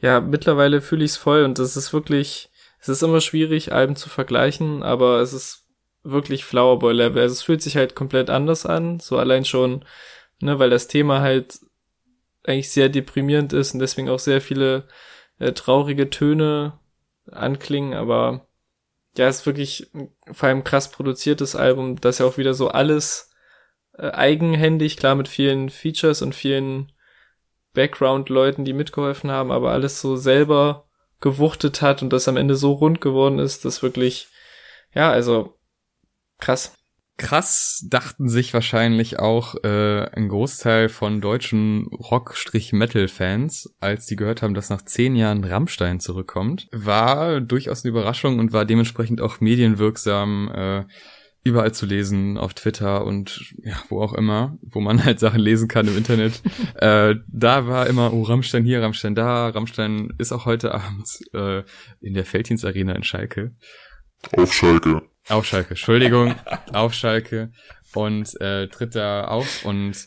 ja, mittlerweile fühle ich es voll und das ist wirklich, es ist immer schwierig, Alben zu vergleichen, aber es ist wirklich Flowerboy-Level. Also es fühlt sich halt komplett anders an, so allein schon, ne, weil das Thema halt eigentlich sehr deprimierend ist und deswegen auch sehr viele äh, traurige Töne anklingen, aber ja, es ist wirklich vor allem krass produziertes Album, das ja auch wieder so alles äh, eigenhändig, klar mit vielen Features und vielen Background-Leuten, die mitgeholfen haben, aber alles so selber gewuchtet hat und das am Ende so rund geworden ist, das wirklich, ja, also krass. Krass dachten sich wahrscheinlich auch äh, ein Großteil von deutschen Rock-Metal-Fans, als die gehört haben, dass nach zehn Jahren Rammstein zurückkommt. War durchaus eine Überraschung und war dementsprechend auch medienwirksam äh, überall zu lesen, auf Twitter und ja, wo auch immer, wo man halt Sachen lesen kann im Internet. *laughs* äh, da war immer, oh, Rammstein hier, Rammstein da, Rammstein ist auch heute Abend äh, in der Felddienst Arena in Schalke. Auf Schalke. Auf Schalke, Entschuldigung, auf Schalke und äh, tritt da auf und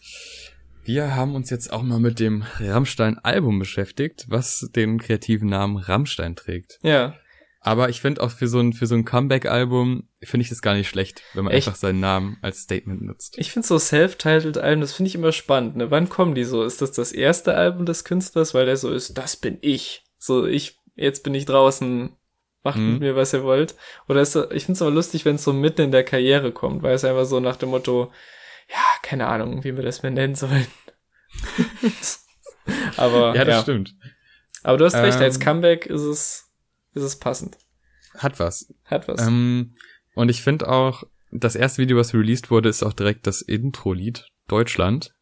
wir haben uns jetzt auch mal mit dem Rammstein-Album beschäftigt, was den kreativen Namen Rammstein trägt. Ja. Aber ich finde auch für so ein, für so ein Comeback-Album finde ich das gar nicht schlecht, wenn man Echt? einfach seinen Namen als Statement nutzt. Ich finde so self-titled Alben, das finde ich immer spannend. Ne? Wann kommen die so? Ist das das erste Album des Künstlers, weil der so ist, das bin ich. So, ich, jetzt bin ich draußen, macht Mhm. mit mir, was ihr wollt. Oder ist das, ich finde es aber lustig, wenn es so mitten in der Karriere kommt, weil es einfach so nach dem Motto, ja, keine Ahnung, wie wir das mehr nennen sollen. *laughs* aber, ja, das ja. stimmt. aber du hast recht, als Ähm. Comeback ist es, ist es passend. Hat was. Hat was. Ähm, und ich finde auch, das erste Video, was released wurde, ist auch direkt das Intro-Lied Deutschland,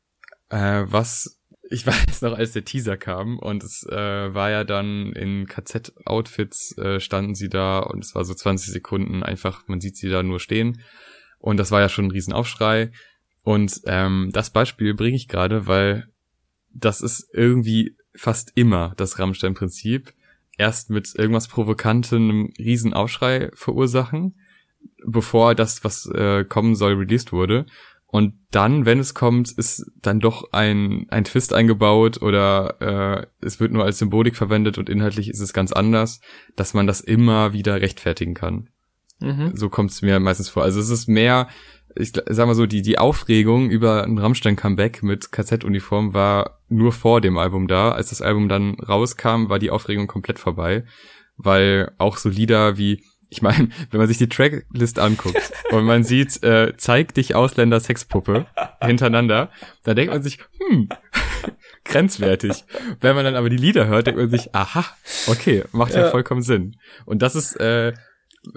äh, was ich *laughs* weiß noch, als der Teaser kam und es äh, war ja dann in KZ-Outfits äh, standen sie da und es war so 20 Sekunden einfach, man sieht sie da nur stehen und das war ja schon ein Riesenaufschrei und ähm, das Beispiel bringe ich gerade, weil das ist irgendwie fast immer das Rammstein-Prinzip. Erst mit irgendwas Provokantem einem Riesenaufschrei verursachen, bevor das, was äh, kommen soll, released wurde. Und dann, wenn es kommt, ist dann doch ein, ein Twist eingebaut oder äh, es wird nur als Symbolik verwendet und inhaltlich ist es ganz anders, dass man das immer wieder rechtfertigen kann. mhm. So kommt es mir meistens vor. Also es ist mehr, ich sag mal so, die, die Aufregung über ein Rammstein-Comeback mit KZ-Uniform war nur vor dem Album da. Als das Album dann rauskam, war die Aufregung komplett vorbei. Weil auch so Lieder wie, ich meine, *laughs* wenn man sich die Tracklist anguckt *laughs* und man sieht, äh, zeig dich Ausländer Sexpuppe hintereinander, da denkt man sich, hm, *laughs* grenzwertig. Wenn man dann aber die Lieder hört, denkt man sich, aha, okay, macht ja, Ja. vollkommen Sinn. Und das ist, äh,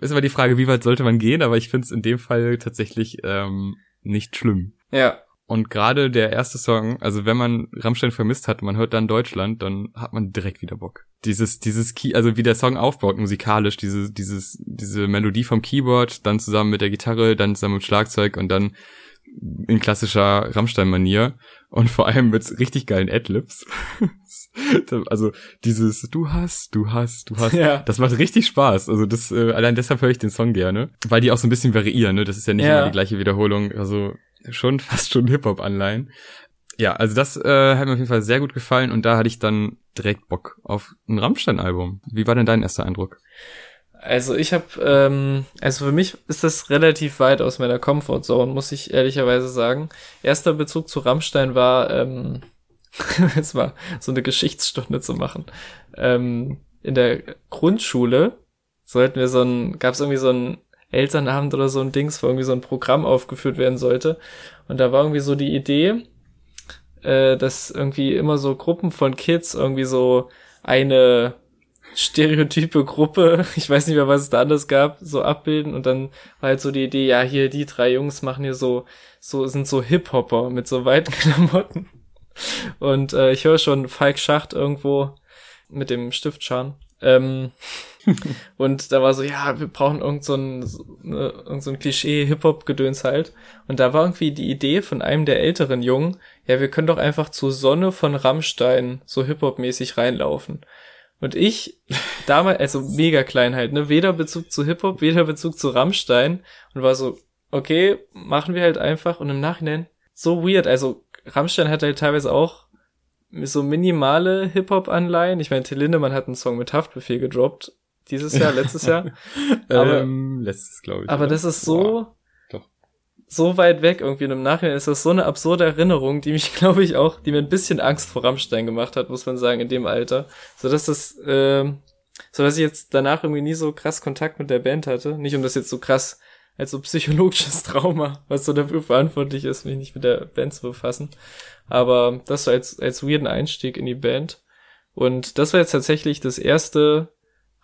ist immer die Frage, wie weit sollte man gehen, aber ich finde es in dem Fall tatsächlich ähm, nicht schlimm. Ja. Und gerade der erste Song, also wenn man Rammstein vermisst hat, und man hört dann Deutschland, dann hat man direkt wieder Bock. Dieses, dieses Key, also wie der Song aufbaut musikalisch, diese, dieses, diese Melodie vom Keyboard, dann zusammen mit der Gitarre, dann zusammen mit Schlagzeug und dann in klassischer Rammstein-Manier und vor allem mit richtig geilen Adlibs. *laughs* also dieses Du hast, du hast, du hast. Ja. Das macht richtig Spaß. Also das äh, allein deshalb höre ich den Song gerne, weil die auch so ein bisschen variieren. Ne? Das ist ja nicht Ja. immer die gleiche Wiederholung. Also schon *laughs* fast schon Hip-Hop-Anleihen. Ja, also das äh, hat mir auf jeden Fall sehr gut gefallen und da hatte ich dann direkt Bock auf ein Rammstein-Album. Wie war denn dein erster Eindruck? Also ich habe, ähm, also für mich ist das relativ weit aus meiner Comfortzone, muss ich ehrlicherweise sagen. Erster Bezug zu Rammstein war, ähm, *laughs* jetzt mal so eine Geschichtsstunde zu machen. Ähm, in der Grundschule sollten wir so ein, gab es irgendwie so ein Elternabend oder so ein Dings, wo irgendwie so ein Programm aufgeführt werden sollte. Und da war irgendwie so die Idee, äh, dass irgendwie immer so Gruppen von Kids irgendwie so eine stereotype Gruppe, *laughs* ich weiß nicht mehr, was es da anders gab, so abbilden und dann war halt so die Idee, ja, hier die drei Jungs machen hier so, so sind so Hip-Hopper mit so weiten *laughs* Klamotten. Und äh, ich höre schon Falk Schacht irgendwo mit dem Stiftscharn. Ähm, *laughs* und da war so, ja, wir brauchen irgend so ein, ne, irgend so ein Klischee-Hip-Hop-Gedöns halt. Und da war irgendwie die Idee von einem der älteren Jungen, ja, wir können doch einfach zur Sonne von Rammstein so Hip-Hop-mäßig reinlaufen. Und ich, damals, also mega klein halt, ne, weder Bezug zu Hip-Hop, weder Bezug zu Rammstein und war so, okay, machen wir halt einfach und im Nachhinein so weird, also Rammstein hat halt teilweise auch so minimale Hip-Hop-Anleihen. Ich meine, Till Lindemann hat einen Song mit Haftbefehl gedroppt. Dieses Jahr, letztes Jahr. *laughs* aber, ähm, letztes, glaube ich. Aber oder? das ist so, Boah, so weit weg irgendwie. Und im Nachhinein ist das so eine absurde Erinnerung, die mich, *laughs* glaube ich, auch, die mir ein bisschen Angst vor Rammstein gemacht hat, muss man sagen, in dem Alter. So dass das, äh, so dass ich jetzt danach irgendwie nie so krass Kontakt mit der Band hatte. Nicht um das jetzt so krass als so psychologisches *laughs* Trauma, was so dafür verantwortlich ist, mich nicht mit der Band zu befassen. Aber das war als, als weirden Einstieg in die Band. Und das war jetzt tatsächlich das erste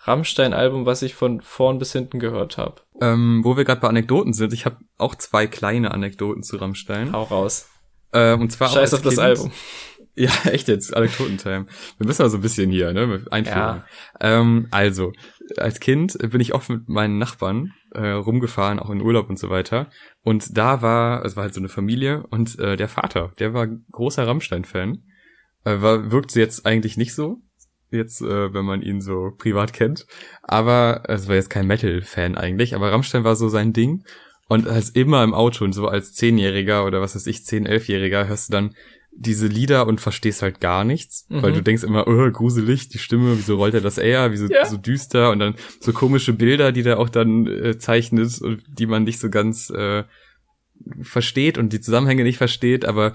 Rammstein-Album, was ich von vorn bis hinten gehört habe. Ähm, wo wir gerade bei Anekdoten sind, ich habe auch zwei kleine Anekdoten zu Rammstein. Hau raus. Äh, und zwar Scheiß auf kind. das Album. *laughs* Ja, echt jetzt, Anekdotentime. Wir müssen also ein bisschen hier, ne, einführen. Ja. Ähm, also, als Kind bin ich oft mit meinen Nachbarn äh, rumgefahren, auch in Urlaub und so weiter. Und da war, es war halt so eine Familie und äh, der Vater, der war großer Rammstein-Fan. Äh, war, wirkt jetzt eigentlich nicht so, jetzt, äh, wenn man ihn so privat kennt. Aber es war jetzt kein Metal-Fan eigentlich, aber Rammstein war so sein Ding. Und als immer im Auto und so als Zehnjähriger oder was weiß ich, Zehn-, Elfjähriger hörst du dann diese Lieder und verstehst halt gar nichts, mhm. weil du denkst immer, oh, gruselig, die Stimme, wieso rollt er das eher, wieso ja. so düster und dann so komische Bilder, die der auch dann äh, zeichnet und die man nicht so ganz äh, versteht und die Zusammenhänge nicht versteht, aber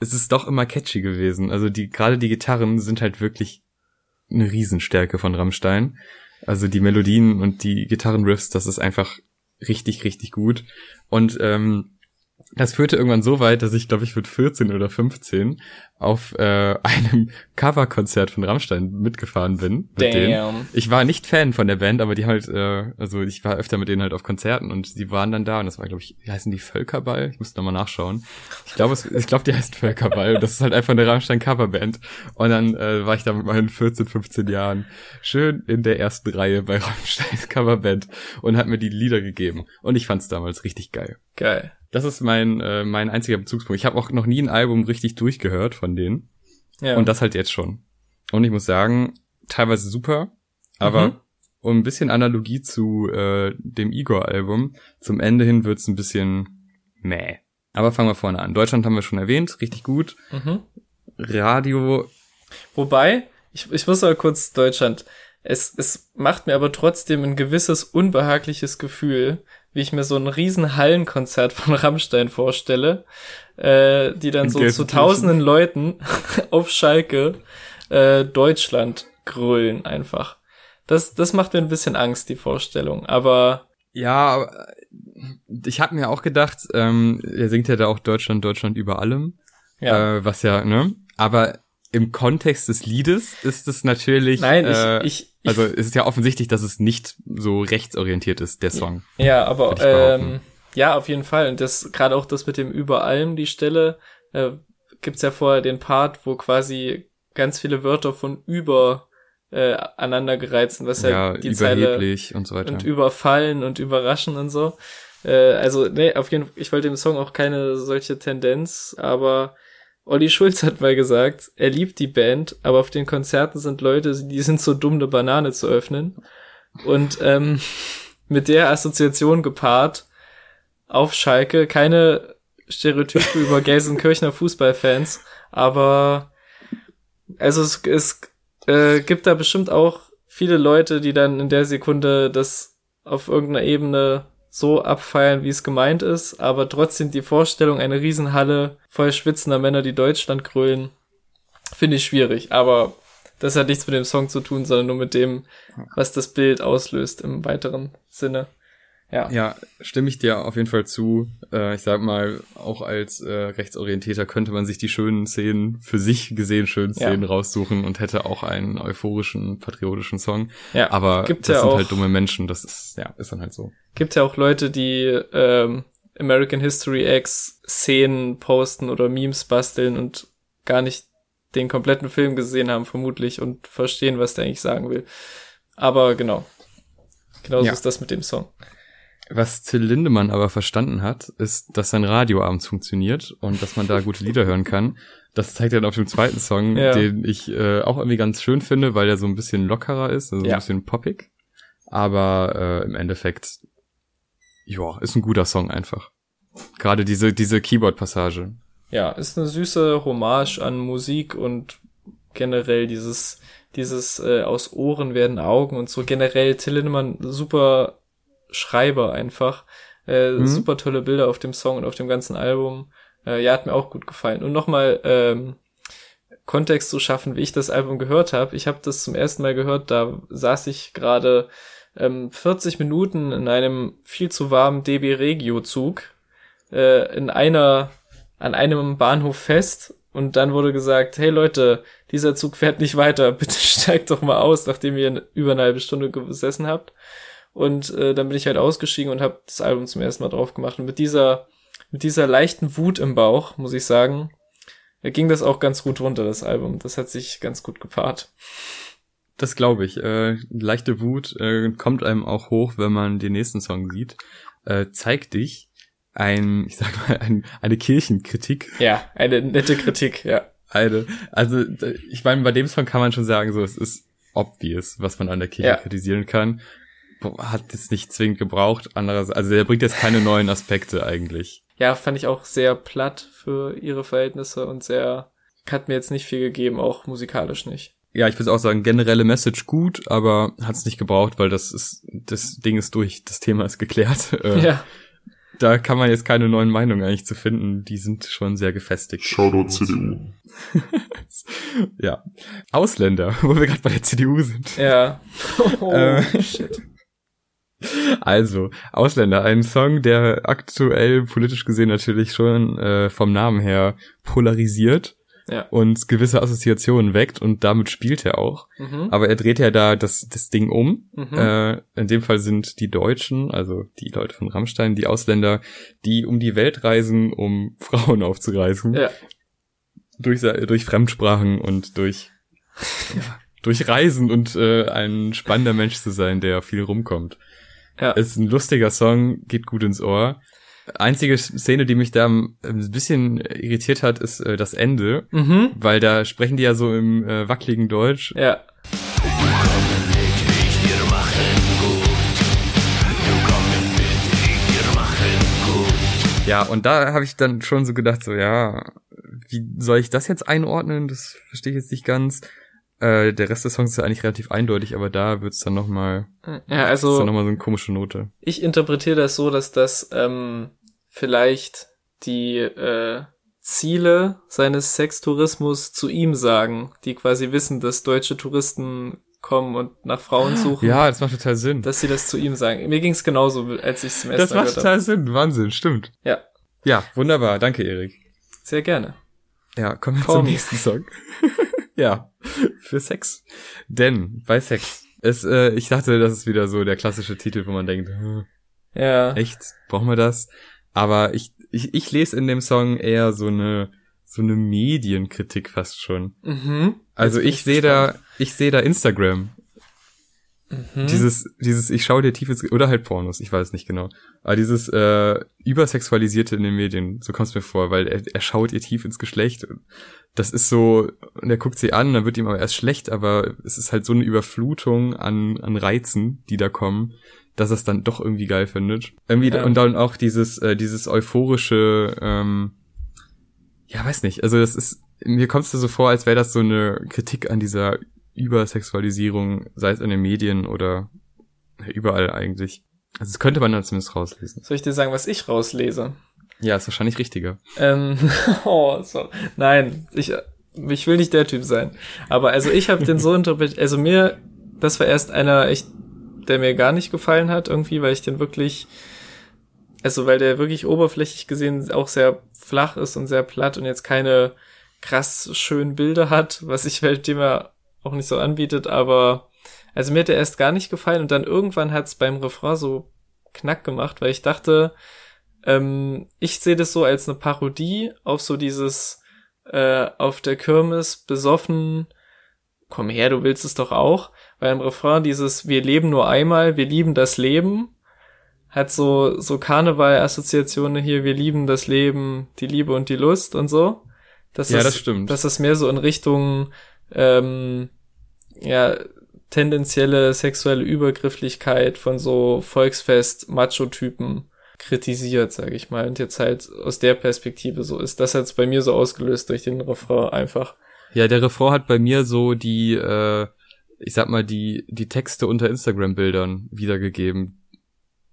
es ist doch immer catchy gewesen. Also die gerade die Gitarren sind halt wirklich eine Riesenstärke von Rammstein. Also die Melodien und die Gitarrenriffs, das ist einfach richtig, richtig gut. Und ähm, das führte irgendwann so weit, dass ich, glaube ich, mit 14 oder 15 auf äh, *laughs* einem Coverkonzert von Rammstein mitgefahren bin. Mit Damn. Denen. Ich war nicht Fan von der Band, aber die halt, äh, also ich war öfter mit denen halt auf Konzerten und die waren dann da und das war, glaube ich, wie heißen die Völkerball? Ich muss nochmal nachschauen. Ich glaube, ich glaube, die heißt Völkerball und das ist halt einfach eine Rammstein Coverband. Und dann äh, war ich da mit meinen 14, 15 Jahren schön in der ersten Reihe bei *laughs* Rammsteins Coverband und hat mir die Lieder gegeben. Und ich fand's damals richtig geil. Geil. Das ist mein, äh, mein einziger Bezugspunkt. Ich habe auch noch nie ein Album richtig durchgehört von denen. Ja. Und das halt jetzt schon. Und ich muss sagen, teilweise super, aber mhm. um ein bisschen Analogie zu äh, dem Igor-Album, zum Ende hin wird's ein bisschen meh. Aber fangen wir vorne an. Deutschland haben wir schon erwähnt, richtig gut. Mhm. Radio. Wobei, ich, ich muss mal kurz Deutschland. Es, es macht mir aber trotzdem ein gewisses unbehagliches Gefühl, wie ich mir so ein riesen Hallenkonzert von *laughs* Rammstein vorstelle, äh, die dann so zu tausenden Leuten *laughs* auf Schalke äh, Deutschland grölen einfach. Das, das macht mir ein bisschen Angst, die Vorstellung. Aber ja, ich habe mir auch gedacht, ähm, er singt ja da auch Deutschland, Deutschland über allem. Ja. Äh, was ja, ne? Aber im Kontext des Liedes ist es natürlich. Nein, äh, ich, ich, Also es ist ja offensichtlich, dass es nicht so rechtsorientiert ist, der Song. Ja, aber ähm, ja, auf jeden Fall. Und das gerade auch das mit dem über allem die Stelle äh, gibt's ja vorher den Part, wo quasi ganz viele Wörter von über äh, aneinander sind, was ja, ja die Zeile und so weiter. Und überfallen und überraschen und so. Äh, also, nee, auf jeden Fall, ich wollte dem Song auch keine solche Tendenz, aber Olli Schulz hat mal gesagt, er liebt die Band, aber auf den Konzerten sind Leute, die sind so dumm, eine Banane zu öffnen. Und ähm, *laughs* mit der Assoziation gepaart auf Schalke, keine Stereotype über Gelsenkirchener Fußballfans, aber also es, es äh, gibt da bestimmt auch viele Leute, die dann in der Sekunde das auf irgendeiner Ebene so abfeiern, wie es gemeint ist, aber trotzdem die Vorstellung, eine Riesenhalle voll schwitzender Männer, die Deutschland grölen, finde ich schwierig. Aber das hat nichts mit dem Song zu tun, sondern nur mit dem, was das Bild auslöst im weiteren Sinne. Ja. Ja, stimme ich dir auf jeden Fall zu. Äh, ich sag mal, auch als äh, Rechtsorientierter könnte man sich die schönen Szenen, für sich gesehen schönen Szenen Ja. raussuchen und hätte auch einen euphorischen, patriotischen Song. Ja. Aber Gibt das ja sind auch- halt dumme Menschen, das ist, ja, ist dann halt so. Gibt ja auch Leute, die ähm, American History X Szenen posten oder Memes basteln und gar nicht den kompletten Film gesehen haben, vermutlich, und verstehen, was der eigentlich sagen will. Aber genau. Genauso Ja. ist das mit dem Song. Was Till Lindemann aber verstanden hat, ist, dass sein Radio abends funktioniert und dass man da gute Lieder hören kann. Das zeigt er dann auf dem zweiten Song, Ja. den ich äh, auch irgendwie ganz schön finde, weil der so ein bisschen lockerer ist, also Ja. ein bisschen poppig. Aber äh, im Endeffekt, ja, ist ein guter Song einfach. Gerade diese, diese Keyboard-Passage. Ja, ist eine süße Hommage an Musik und generell dieses, dieses äh, aus Ohren werden Augen und so generell Till Lindemann super Schreiber einfach. Äh, Mhm. Super tolle Bilder auf dem Song und auf dem ganzen Album. Äh, ja, hat mir auch gut gefallen. Und nochmal ähm, Kontext zu schaffen, wie ich das Album gehört habe. Ich habe das zum ersten Mal gehört, da saß ich gerade ähm, 40 Minuten in einem viel zu warmen DB Regio Zug äh, in einer an einem Bahnhof fest und dann wurde gesagt, hey Leute, dieser Zug fährt nicht weiter, *laughs* bitte steigt doch mal aus, nachdem ihr über eine halbe Stunde gesessen habt. Und äh, dann bin ich halt ausgestiegen und habe das Album zum ersten Mal drauf gemacht. Und mit dieser, mit dieser leichten Wut im Bauch, muss ich sagen, äh, ging das auch ganz gut runter, das Album. Das hat sich ganz gut gepaart. Das glaube ich. Äh, leichte Wut äh, kommt einem auch hoch, wenn man den nächsten Song sieht. Äh, zeig dich ein, *laughs* ich sag mal, ein, eine Kirchenkritik. Ja, eine nette Kritik, ja. Eine, also ich meine, bei dem Song kann man schon sagen, so es ist obvious, was man an der Kirche Ja. kritisieren kann. Hat es nicht zwingend gebraucht. Andererseits, also der bringt jetzt keine neuen Aspekte eigentlich. Ja, fand ich auch sehr platt für ihre Verhältnisse und sehr, hat mir jetzt nicht viel gegeben, auch musikalisch nicht. Ja, ich würde auch sagen, generelle Message gut, aber hat es nicht gebraucht, weil das ist, das Ding ist durch, das Thema ist geklärt. *laughs* Äh, Ja. Da kann man jetzt keine neuen Meinungen eigentlich zu finden. Die sind schon sehr gefestigt. Shoutout CDU. *laughs* Ja. Ausländer, *laughs* wo wir gerade bei der CDU sind. Ja. Oh, Äh. shit. Also, Ausländer, ein Song, der aktuell politisch gesehen natürlich schon äh, vom Namen her polarisiert Ja. und gewisse Assoziationen weckt und damit spielt er auch. Mhm. Aber er dreht ja da das, das Ding um. Mhm. Äh, in dem Fall sind die Deutschen, also die Leute von Rammstein, die Ausländer, die um die Welt reisen, um *laughs* Frauen aufzureißen. Ja. Durch, durch Fremdsprachen und durch, *laughs* ja, durch Reisen und äh, ein spannender Mensch zu sein, der viel rumkommt. Ja. Ist ein lustiger Song, geht gut ins Ohr. Einzige Szene, die mich da ein bisschen irritiert hat, ist äh, das Ende, Mhm. weil da sprechen die ja so im äh, wackeligen Deutsch. Ja. Ja, und da habe ich dann schon so gedacht, so ja, wie soll ich das jetzt einordnen? Das verstehe ich jetzt nicht ganz. Äh, der Rest des Songs ist ja eigentlich relativ eindeutig, aber da wird's dann noch mal, Ja, ist dann also noch mal so eine komische Note. ich interpretiere das so, dass das ähm, vielleicht die äh, Ziele seines Sextourismus zu ihm sagen, die quasi wissen, dass deutsche Touristen kommen und nach Frauen suchen, Ja, das macht total Sinn. dass sie das zu ihm sagen. Mir ging's genauso, als ich es zum ersten Das macht total Sinn. Wahnsinn, stimmt. Ja, Ja, wunderbar. Danke, Erik. sehr gerne. Ja, kommen wir Call zum me. nächsten Song. *laughs* ja, für Sex. Denn bei Sex. Es, äh, ich dachte, das ist wieder so der klassische Titel, wo man denkt, hm, Ja. echt, brauchen wir das? Aber ich, ich, ich lese in dem Song eher so eine, so eine Medienkritik fast schon. Mhm. Also ich sehe da, ich sehe da Instagram. Mhm. Dieses, dieses, ich schaue dir tief ins, oder halt Pornos, ich weiß nicht genau. Aber dieses, äh, übersexualisierte in den Medien, so kommt es mir vor, weil er, er schaut ihr tief ins Geschlecht. Das ist so, und er guckt sie an, dann wird ihm aber erst schlecht, aber es ist halt so eine Überflutung an, an Reizen, die da kommen, dass er es dann doch irgendwie geil findet. Irgendwie, Ja. und dann auch dieses, äh, dieses euphorische, ähm, ja, weiß nicht, also das ist, mir kommt es so vor, als wäre das so eine Kritik an dieser Übersexualisierung, sei es in den Medien oder ja, überall eigentlich. Also das könnte man dann zumindest rauslesen. Soll ich dir sagen, was ich rauslese? Ja, ist wahrscheinlich richtiger. Ähm, *laughs* oh, so. Nein, ich, ich will nicht der Typ sein. Aber also ich habe den so *laughs* interpretiert, also mir, das war erst einer echt der mir gar nicht gefallen hat, irgendwie, weil ich den wirklich, also weil der wirklich oberflächlich gesehen auch sehr flach ist und sehr platt und jetzt keine krass schönen Bilder hat, was ich Weltthema auch nicht so anbietet, aber also mir hat der erst gar nicht gefallen und dann irgendwann hat's beim Refrain so knack gemacht, weil ich dachte, ähm, ich sehe das so als eine Parodie auf so dieses äh, auf der Kirmes besoffen, komm her, du willst es doch auch, weil im Refrain dieses wir leben nur einmal, wir lieben das Leben hat so so Karneval-Assoziationen hier, wir lieben das Leben, die Liebe und die Lust und so. Das Ja, ist, das stimmt. Dass es mehr so in Richtung ähm, ja tendenzielle sexuelle Übergrifflichkeit von so Volksfest-Macho-Typen kritisiert, sage ich mal, und jetzt halt aus der Perspektive so ist. Das hat's bei mir so ausgelöst durch den Refrain einfach. Ja, der Refrain hat bei mir so die, äh, ich sag mal, die, die Texte unter Instagram-Bildern wiedergegeben.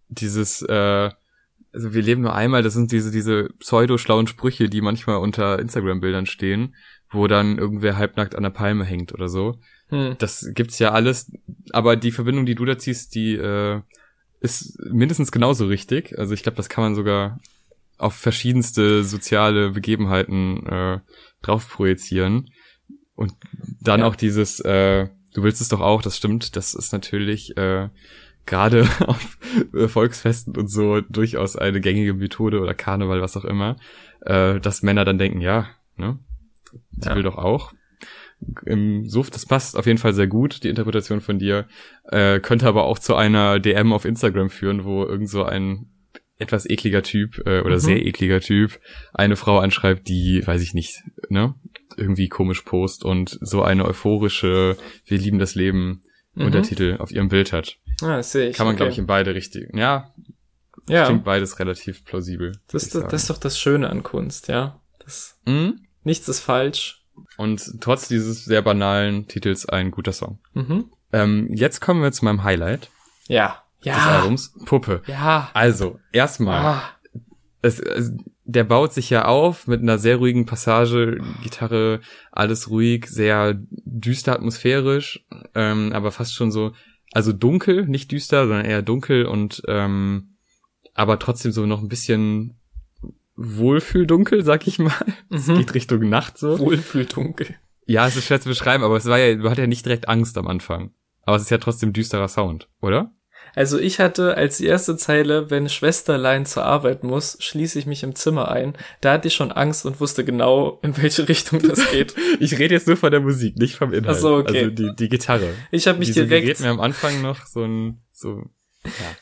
Dieses, äh, also wir leben nur einmal, das sind diese, diese pseudo-schlauen Sprüche, die manchmal unter Instagram-Bildern stehen, wo dann irgendwer halbnackt an der Palme hängt oder so. Hm. Das gibt's ja alles, aber die Verbindung, die du da ziehst, die äh, ist mindestens genauso richtig. Also ich glaube, das kann man sogar auf verschiedenste soziale Begebenheiten äh, drauf projizieren. Und dann Ja. auch dieses, äh, du willst es doch auch, das stimmt, das ist natürlich äh, gerade *laughs* auf äh, Volksfesten und so durchaus eine gängige Methode oder Karneval, was auch immer, äh, dass Männer dann denken, ja, ne, sie Ja. will doch auch. Im Suff, das passt auf jeden Fall sehr gut, die Interpretation von dir, äh, könnte aber auch zu einer DM auf Instagram führen, wo irgend so ein etwas ekliger Typ äh, oder Mhm. sehr ekliger Typ eine Frau anschreibt, die, weiß ich nicht, ne, irgendwie komisch post und so eine euphorische Wir lieben das Leben Mhm. Untertitel auf ihrem Bild hat. Ah, das sehe ich. Kann man, okay. glaube ich, in beide Richtungen. Ja, ja, klingt beides relativ plausibel. das, das, das ist doch das Schöne an Kunst, ja. Das. Mhm. nichts ist falsch. Und trotz dieses sehr banalen Titels ein guter Song. Mhm. Ähm, jetzt kommen wir zu meinem Highlight Ja. des Ja. Albums, Puppe. Ja. Also, erstmal, Ah. es, es, der baut sich ja auf mit einer sehr ruhigen Passage, Gitarre, alles ruhig, sehr düster atmosphärisch, ähm, aber fast schon so, also dunkel, nicht düster, sondern eher dunkel und ähm, aber trotzdem so noch ein bisschen Wohlfühldunkel, sag ich mal. *laughs* Es Mhm. geht Richtung Nacht so. Wohlfühldunkel. Ja, es ist schwer zu beschreiben, aber es war ja, du hattest ja nicht direkt Angst am Anfang. Aber es ist ja trotzdem düsterer Sound, oder? Also ich hatte als die erste Zeile, wenn Schwesterlein zur Arbeit muss, schließe ich mich im Zimmer ein. Da hatte ich schon Angst und wusste genau, in welche Richtung das *laughs* geht. Ich rede jetzt nur von der Musik, nicht vom Inhalt. Ach so, okay. Also die, die Gitarre. Ich habe mich Die direkt. mir am Anfang noch so ein, so,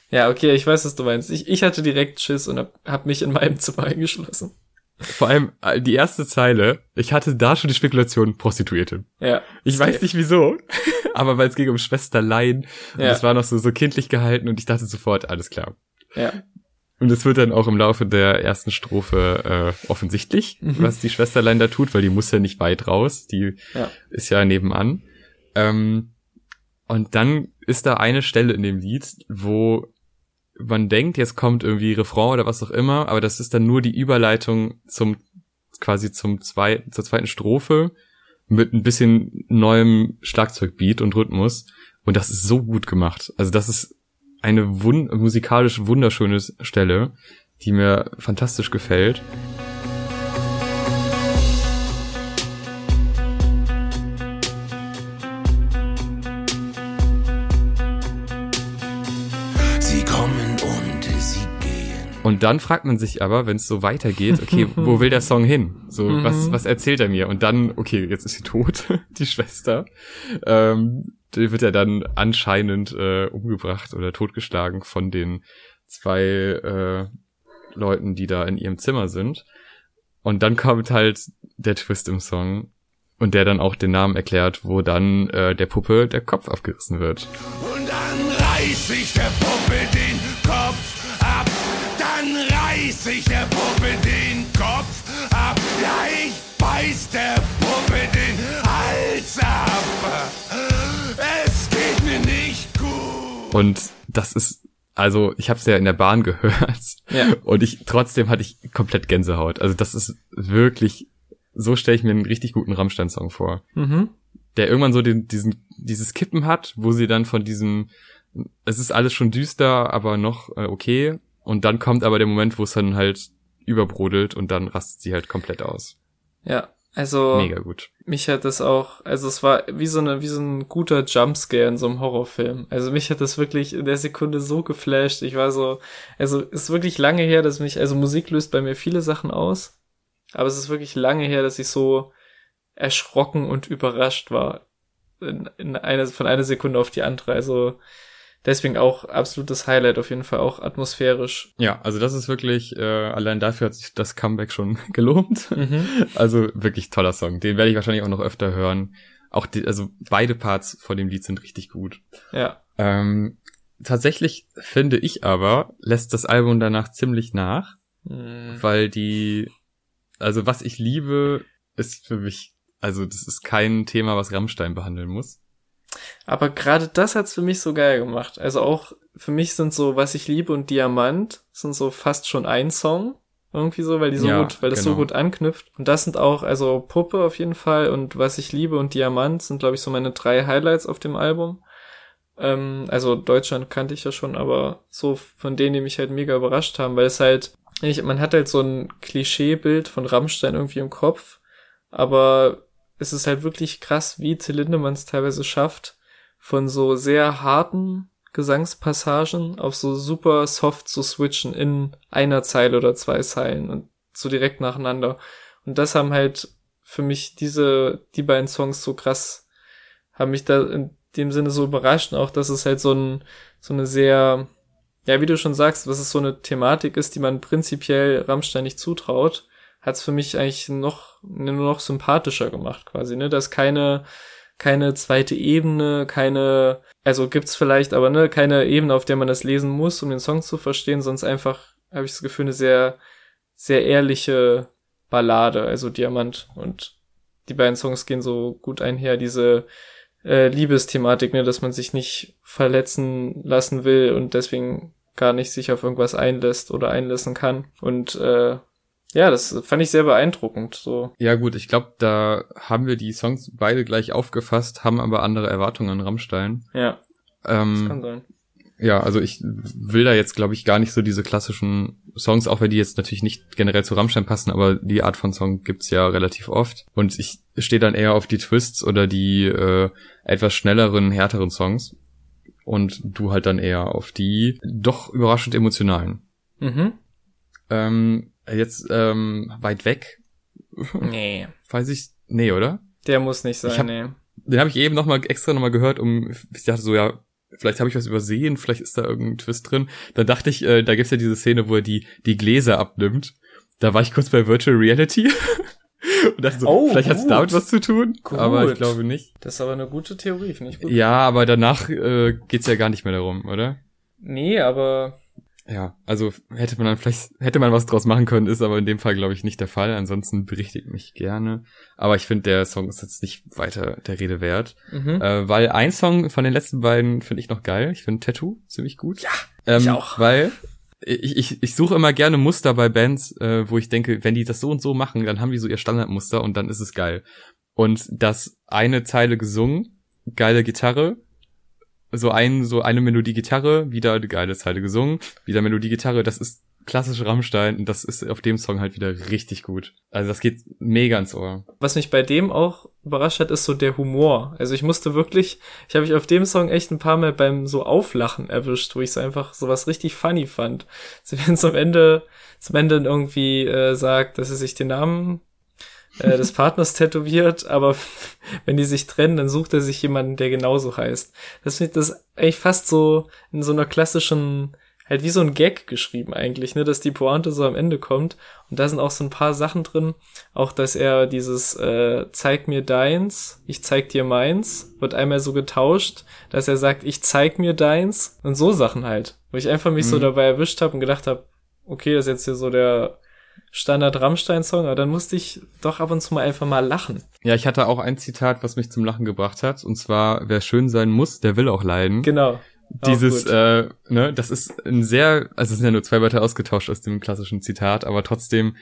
Ja, okay, ich weiß, was du meinst. Ich, ich hatte direkt Schiss und hab, hab mich in meinem Zimmer eingeschlossen. Vor allem äh, die erste Zeile, ich hatte da schon die Spekulation Prostituierte. Ja. Ich weiß nicht wieso, *laughs* aber weil es ging um Schwesterlein und Ja. es war noch so, so kindlich gehalten und ich dachte sofort, alles klar. Ja. Und es wird dann auch im Laufe der ersten Strophe äh, offensichtlich, Mhm. was die Schwesterlein da tut, weil die muss ja nicht weit raus, die Ja. ist ja nebenan. Ähm, und dann ist da eine Stelle in dem Lied, wo man denkt, jetzt kommt irgendwie Refrain oder was auch immer, aber das ist dann nur die Überleitung zum quasi zum zweiten, zur zweiten Strophe mit ein bisschen neuem Schlagzeugbeat und Rhythmus. Und das ist so gut gemacht. Also das ist eine wun musikalisch wunderschöne Stelle, die mir fantastisch gefällt. Und dann fragt man sich aber, wenn es so weitergeht, okay, *laughs* wo will der Song hin? So, Mhm. was, was erzählt er mir? Und dann, okay, jetzt ist sie tot, *laughs* die Schwester. Ähm, die wird ja dann anscheinend äh, umgebracht oder totgeschlagen von den zwei äh, Leuten, die da in ihrem Zimmer sind. Und dann kommt halt der Twist im Song und der dann auch den Namen erklärt, wo dann äh, der Puppe der Kopf abgerissen wird. Und dann reiß ich der Puppe den Kopf reiß ich der Puppe den Kopf ab. Ja, ich beiß der Puppe den Hals ab. Es geht mir nicht gut. Und das ist, also ich habe es ja in der Bahn *laughs* gehört Ja. und ich trotzdem hatte ich komplett Gänsehaut. Also das ist wirklich, so stelle ich mir einen richtig guten Rammstein-Song vor, Mhm. der irgendwann so den, diesen, dieses Kippen hat, wo sie dann von diesem es ist alles schon düster, aber noch äh, okay. Und dann kommt aber der Moment, wo es dann halt überbrodelt und dann rastet sie halt komplett aus. Ja, also Mega gut. mich hat das auch, also es war wie so eine, wie so ein guter Jumpscare in so einem Horrorfilm. Also mich hat das wirklich in der Sekunde so geflasht. Ich war so, also ist wirklich lange her, dass mich, also Musik löst bei mir viele Sachen aus, aber es ist wirklich lange her, dass ich so erschrocken und überrascht war in, in eine, von einer Sekunde auf die andere. Also deswegen auch absolutes Highlight auf jeden Fall, auch atmosphärisch. Ja, also das ist wirklich, äh, allein dafür hat sich das Comeback schon *laughs* gelohnt. Mhm. Also wirklich toller Song. Den werde ich wahrscheinlich auch noch öfter hören. Auch die, also beide Parts von dem Lied sind richtig gut. Ja. Ähm, tatsächlich finde ich aber, lässt das Album danach ziemlich nach, Mhm. weil die, also was ich liebe, ist für mich, also das ist kein Thema, was Rammstein behandeln muss. Aber gerade das hat's für mich so geil gemacht. Also auch für mich sind so, was ich liebe und Diamant sind so fast schon ein Song. Irgendwie so, weil die so Ja, gut, weil das so genau. gut anknüpft. Und das sind auch, also Puppe auf jeden Fall und was ich liebe und Diamant sind, glaube ich, so meine drei Highlights auf dem Album. Ähm, also Deutschland kannte ich ja schon, aber so von denen, die mich halt mega überrascht haben, weil es halt, ich, man hat halt so ein Klischeebild von Rammstein irgendwie im Kopf, aber es ist halt wirklich krass, wie Till Lindemann es teilweise schafft, von so sehr harten Gesangspassagen auf so super soft zu switchen in einer Zeile oder zwei Zeilen und so direkt nacheinander. Und das haben halt für mich diese, die beiden Songs so krass, haben mich da in dem Sinne so überrascht, auch dass es halt so ein, so eine sehr, ja, wie du schon sagst, was es so eine Thematik ist, die man prinzipiell Rammstein nicht zutraut, hat es für mich eigentlich noch, nur noch sympathischer gemacht quasi, ne, dass keine, keine zweite Ebene, keine, also gibt's vielleicht, aber ne, keine Ebene, auf der man das lesen muss, um den Song zu verstehen, sonst einfach, habe ich das Gefühl, eine sehr, sehr ehrliche Ballade, also Diamant und die beiden Songs gehen so gut einher, diese äh, Liebesthematik, ne, dass man sich nicht verletzen lassen will und deswegen gar nicht sich auf irgendwas einlässt oder einlassen kann. Und äh, ja, das fand ich sehr beeindruckend. So. Ja gut, ich glaube, da haben wir die Songs beide gleich aufgefasst, haben aber andere Erwartungen an Rammstein. Ja, das Ähm, kann sein. ja, also ich will da jetzt, glaube ich, gar nicht so diese klassischen Songs, auch wenn die jetzt natürlich nicht generell zu Rammstein passen, aber die Art von Song gibt's ja relativ oft. Und ich stehe dann eher auf die Twists oder die äh, etwas schnelleren, härteren Songs. Und du halt dann eher auf die doch überraschend emotionalen. Mhm. Ähm, jetzt ähm, weit weg, Nee. weiß ich, nee, oder? Der muss nicht sein, hab- nee. Den habe ich eben noch mal extra noch mal gehört, um ich dachte so ja, vielleicht habe ich was übersehen, vielleicht ist da irgendein Twist drin. Dann dachte ich, äh, da gibt's ja diese Szene, wo er die die Gläser abnimmt. Da war ich kurz bei Virtual Reality *laughs* und dachte so, Oh, vielleicht hat's gut. damit was zu tun, Gut. aber ich glaube nicht. Das ist aber eine gute Theorie, finde ich gut. Ja, aber danach äh, geht's ja gar nicht mehr darum, oder? Nee, aber Ja, also hätte man dann vielleicht, hätte man was draus machen können, ist aber in dem Fall, glaube ich, nicht der Fall. Ansonsten berichtigt mich gerne. Aber ich finde, der Song ist jetzt nicht weiter der Rede wert. mhm. Äh, weil ein Song von den letzten beiden finde ich noch geil. Ich finde Tattoo ziemlich gut. Ja, ähm, ich auch. Weil ich, ich, ich suche immer gerne Muster bei Bands, äh, wo ich denke, wenn die das so und so machen, dann haben die so ihr Standardmuster und dann ist es geil. Und das eine Zeile gesungen, geile Gitarre, so ein, so eine Melodie Gitarre, wieder eine geile Zeile gesungen, wieder Melodie Gitarre, das ist klassisch Rammstein und das ist auf dem Song halt wieder richtig gut. Also das geht mega ins Ohr. Was mich bei dem auch überrascht hat, ist so der Humor. Also ich musste wirklich, ich habe mich auf dem Song echt ein paar Mal beim so Auflachen erwischt, wo ich so einfach sowas richtig funny fand. Also wenn zum Ende, zum Ende irgendwie äh, sagt, dass er sich den Namen äh, des Partners tätowiert, aber *laughs* wenn die sich trennen, dann sucht er sich jemanden, der genauso heißt. Das finde ich das eigentlich fast so in so einer klassischen halt wie so ein Gag geschrieben eigentlich, ne, dass die Pointe so am Ende kommt. Und da sind auch so ein paar Sachen drin. Auch, dass er dieses äh, zeig mir deins, ich zeig dir meins, wird einmal so getauscht, dass er sagt, ich zeig mir deins und so Sachen halt. Wo ich einfach mich so Mhm. dabei erwischt habe und gedacht habe, okay, das ist jetzt hier so der Standard-Rammstein-Song, aber dann musste ich doch ab und zu mal einfach mal lachen. Ja, ich hatte auch ein Zitat, was mich zum Lachen gebracht hat. Und zwar, wer schön sein muss, der will auch leiden. Genau. Auch Dieses, gut. äh, ne, das ist ein sehr, also es sind ja nur zwei Wörter ausgetauscht aus dem klassischen Zitat, aber trotzdem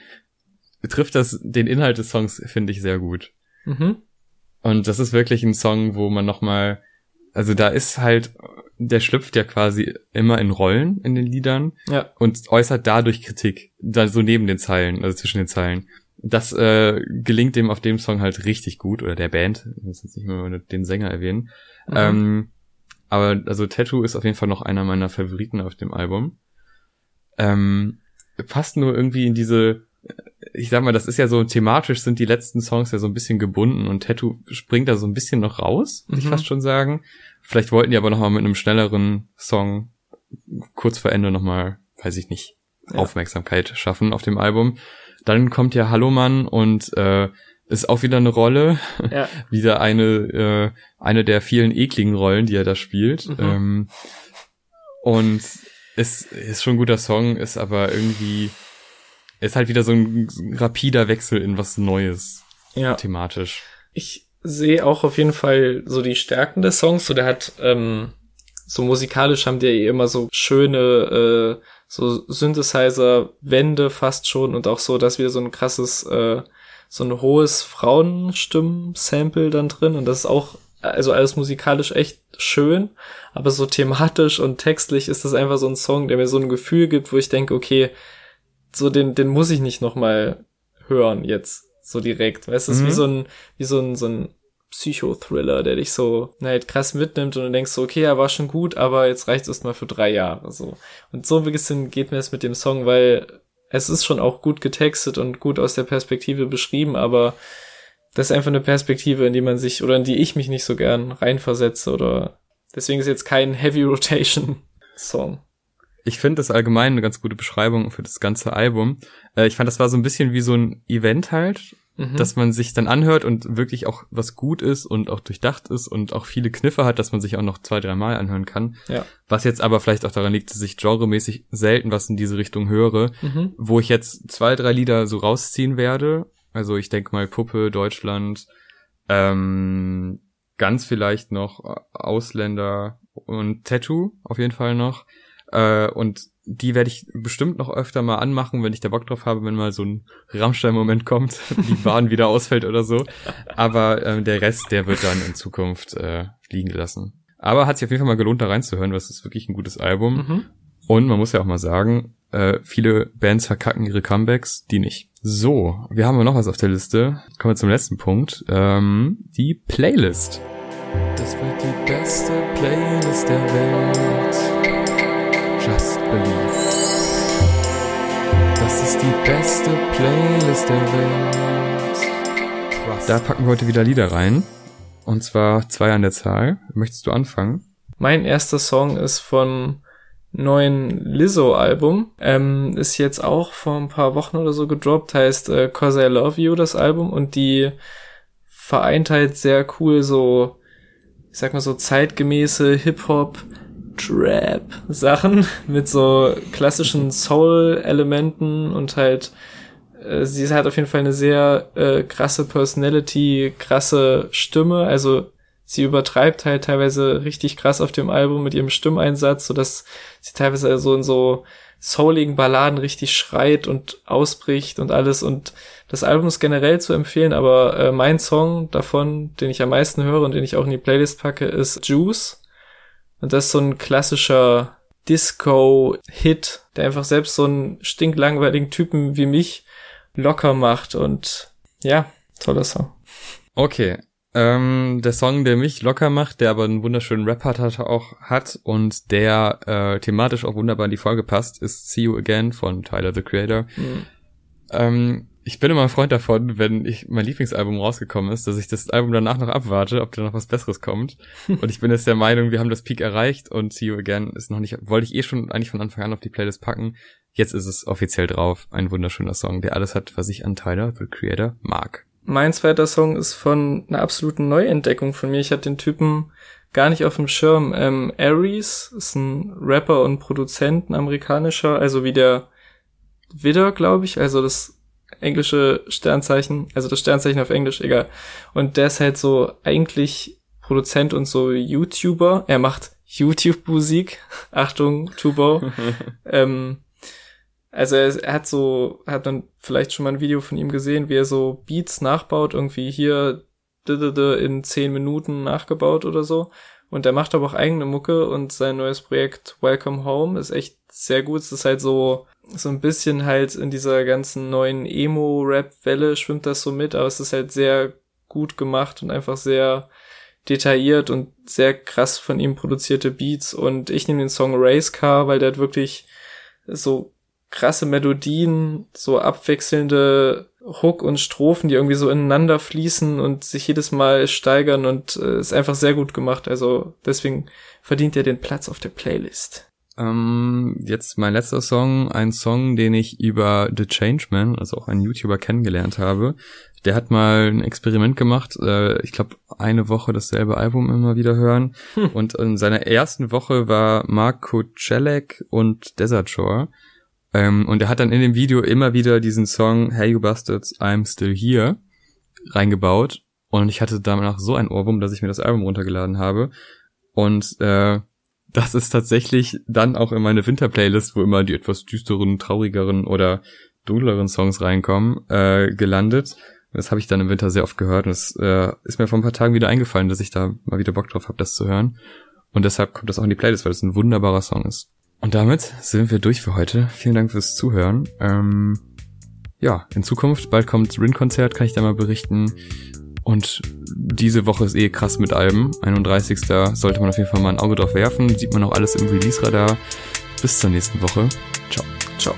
trifft das den Inhalt des Songs, finde ich, sehr gut. Mhm. Und das ist wirklich ein Song, wo man nochmal also da ist halt, der schlüpft ja quasi immer in Rollen in den Liedern Ja. und äußert dadurch Kritik, da so neben den Zeilen, also zwischen den Zeilen. Das äh, gelingt dem auf dem Song halt richtig gut, oder der Band, ich muss jetzt nicht mehr den Sänger erwähnen. Mhm. Ähm, aber also Tattoo ist auf jeden Fall noch einer meiner Favoriten auf dem Album. Ähm, passt nur irgendwie in diese, ich sag mal, das ist ja so thematisch sind die letzten Songs ja so ein bisschen gebunden und Tattoo springt da so ein bisschen noch raus, würde ich Mhm. fast schon sagen. Vielleicht wollten die aber noch mal mit einem schnelleren Song kurz vor Ende noch mal, weiß ich nicht, Ja. Aufmerksamkeit schaffen auf dem Album. Dann kommt ja Hallo Mann und äh, ist auch wieder eine Rolle, Ja. *laughs* wieder eine äh, eine der vielen ekligen Rollen, die er da spielt. Mhm. Ähm, und es ist schon ein guter Song, ist aber irgendwie ist halt wieder so ein rapider Wechsel in was Neues Ja. thematisch. Ich sehe auch auf jeden Fall so die Stärken des Songs. So, der hat ähm, so musikalisch haben die ja eh immer so schöne äh, so Synthesizer-Wände fast schon und auch so, dass wieder so ein krasses, äh, so ein hohes Frauenstimmen-Sample dann drin und das ist auch, also alles musikalisch echt schön, aber so thematisch und textlich ist das einfach so ein Song, der mir so ein Gefühl gibt, wo ich denke, okay, so den, den muss ich nicht nochmal hören jetzt, so direkt. Weißt du, es ist Mhm. wie so ein, wie so ein, so ein Psychothriller, der dich so halt krass mitnimmt und du denkst so, okay, er war schon gut, aber jetzt reicht's erstmal für drei Jahre so. Und so ein bisschen geht mir es mit dem Song, weil es ist schon auch gut getextet und gut aus der Perspektive beschrieben, aber das ist einfach eine Perspektive, in die man sich oder in die ich mich nicht so gern reinversetze oder deswegen ist jetzt kein Heavy Rotation Song. Ich finde das allgemein eine ganz gute Beschreibung für das ganze Album. Äh, ich fand, das war so ein bisschen wie so ein Event halt, Mhm. dass man sich dann anhört und wirklich auch was gut ist und auch durchdacht ist und auch viele Kniffe hat, dass man sich auch noch zwei, drei Mal anhören kann. Ja. Was jetzt aber vielleicht auch daran liegt, dass ich genremäßig selten was in diese Richtung höre, Mhm. wo ich jetzt zwei, drei Lieder so rausziehen werde. Also ich denke mal Puppe, Deutschland, ähm, ganz vielleicht noch Ausländer und Tattoo auf jeden Fall noch. Äh, und die werde ich bestimmt noch öfter mal anmachen, wenn ich da Bock drauf habe, wenn mal so ein Rammstein-Moment kommt, *laughs* die Bahn wieder ausfällt oder so. Aber ähm, der Rest, der wird dann in Zukunft äh, liegen gelassen. Aber hat sich auf jeden Fall mal gelohnt, da reinzuhören, weil es ist wirklich ein gutes Album. Mhm. Und man muss ja auch mal sagen, äh, viele Bands verkacken ihre Comebacks, die nicht. So, wir haben noch was auf der Liste. Kommen wir zum letzten Punkt. Ähm, die Playlist. Das wird die beste Playlist der Welt. Just Believe. Das ist die beste Playlist der Welt. Da packen wir heute wieder Lieder rein. Und zwar zwei an der Zahl. Möchtest du anfangen? Mein erster Song ist von neuen Lizzo-Album. Ähm, ist jetzt auch vor ein paar Wochen oder so gedroppt, heißt äh, Cause I Love You, das Album. Und die vereint halt sehr cool so, ich sag mal so zeitgemäße Hip-Hop, Trap-Sachen *laughs* mit so klassischen Soul-Elementen und halt äh, sie hat auf jeden Fall eine sehr äh, krasse Personality, krasse Stimme, also sie übertreibt halt teilweise richtig krass auf dem Album mit ihrem Stimmeinsatz, so dass sie teilweise so in so souligen Balladen richtig schreit und ausbricht und alles. Und das Album ist generell zu empfehlen, aber äh, mein Song davon, den ich am meisten höre und den ich auch in die Playlist packe, ist Juice und das ist so ein klassischer Disco-Hit, der einfach selbst so einen stinklangweiligen Typen wie mich locker macht und ja, toller Song. Okay. Ähm, der Song, der mich locker macht, der aber einen wunderschönen Rap-Part hat, auch hat und der äh, thematisch auch wunderbar in die Folge passt, ist See You Again von Tyler, the Creator. Mhm. Ähm, ich bin immer ein Freund davon, wenn ich mein Lieblingsalbum rausgekommen ist, dass ich das Album danach noch abwarte, ob da noch was Besseres kommt. *laughs* und ich bin jetzt der Meinung, wir haben das Peak erreicht und See You Again ist noch nicht, wollte ich eh schon eigentlich von Anfang an auf die Playlist packen. Jetzt ist es offiziell drauf. Ein wunderschöner Song, der alles hat, was ich an Tyler, the Creator, mag. Mein zweiter Song ist von einer absoluten Neuentdeckung von mir. Ich hatte den Typen gar nicht auf dem Schirm. Ähm, Aries ist ein Rapper und Produzent, ein amerikanischer, also wie der Widder, glaube ich, also das englische Sternzeichen, also das Sternzeichen auf Englisch, egal. Und der ist halt so eigentlich Produzent und so YouTuber. Er macht YouTube-Musik. *laughs* Achtung, Tubo. *laughs* ähm, also er, er hat so, hat dann vielleicht schon mal ein Video von ihm gesehen, wie er so Beats nachbaut, irgendwie hier in zehn Minuten nachgebaut oder so. Und er macht aber auch eigene Mucke und sein neues Projekt Welcome Home ist echt sehr gut. Es ist halt so, so ein bisschen halt in dieser ganzen neuen Emo-Rap-Welle schwimmt das so mit, aber es ist halt sehr gut gemacht und einfach sehr detailliert und sehr krass von ihm produzierte Beats. Und ich nehme den Song Race Car, weil der hat wirklich so krasse Melodien, so abwechselnde Hook und Strophen, die irgendwie so ineinander fließen und sich jedes Mal steigern und äh, ist einfach sehr gut gemacht. Also deswegen verdient er den Platz auf der Playlist. Ähm, jetzt mein letzter Song, ein Song, den ich über The Changeman, also auch einen YouTuber kennengelernt habe. Der hat mal ein Experiment gemacht, äh, ich glaube eine Woche dasselbe Album immer wieder hören. Hm. Und in seiner ersten Woche war Mark Kuchelek und Desert Shore. Ähm, und er hat dann in dem Video immer wieder diesen Song Hey You Bastards, I'm Still Here reingebaut. Und ich hatte danach so ein Ohrwurm, dass ich mir das Album runtergeladen habe. Und äh, das ist tatsächlich dann auch in meine Winterplaylist, wo immer die etwas düsteren, traurigeren oder dunkleren Songs reinkommen, äh, gelandet. Das habe ich dann im Winter sehr oft gehört und es äh, ist mir vor ein paar Tagen wieder eingefallen, dass ich da mal wieder Bock drauf habe, das zu hören. Und deshalb kommt das auch in die Playlist, weil es ein wunderbarer Song ist. Und damit sind wir durch für heute. Vielen Dank fürs Zuhören. Ähm, ja, in Zukunft, bald kommt Rin-Konzert, kann ich da mal berichten. Und diese Woche ist eh krass mit Alben. 31. sollte man auf jeden Fall mal ein Auge drauf werfen. Sieht man auch alles im Release-Radar. Bis zur nächsten Woche. Ciao. Ciao.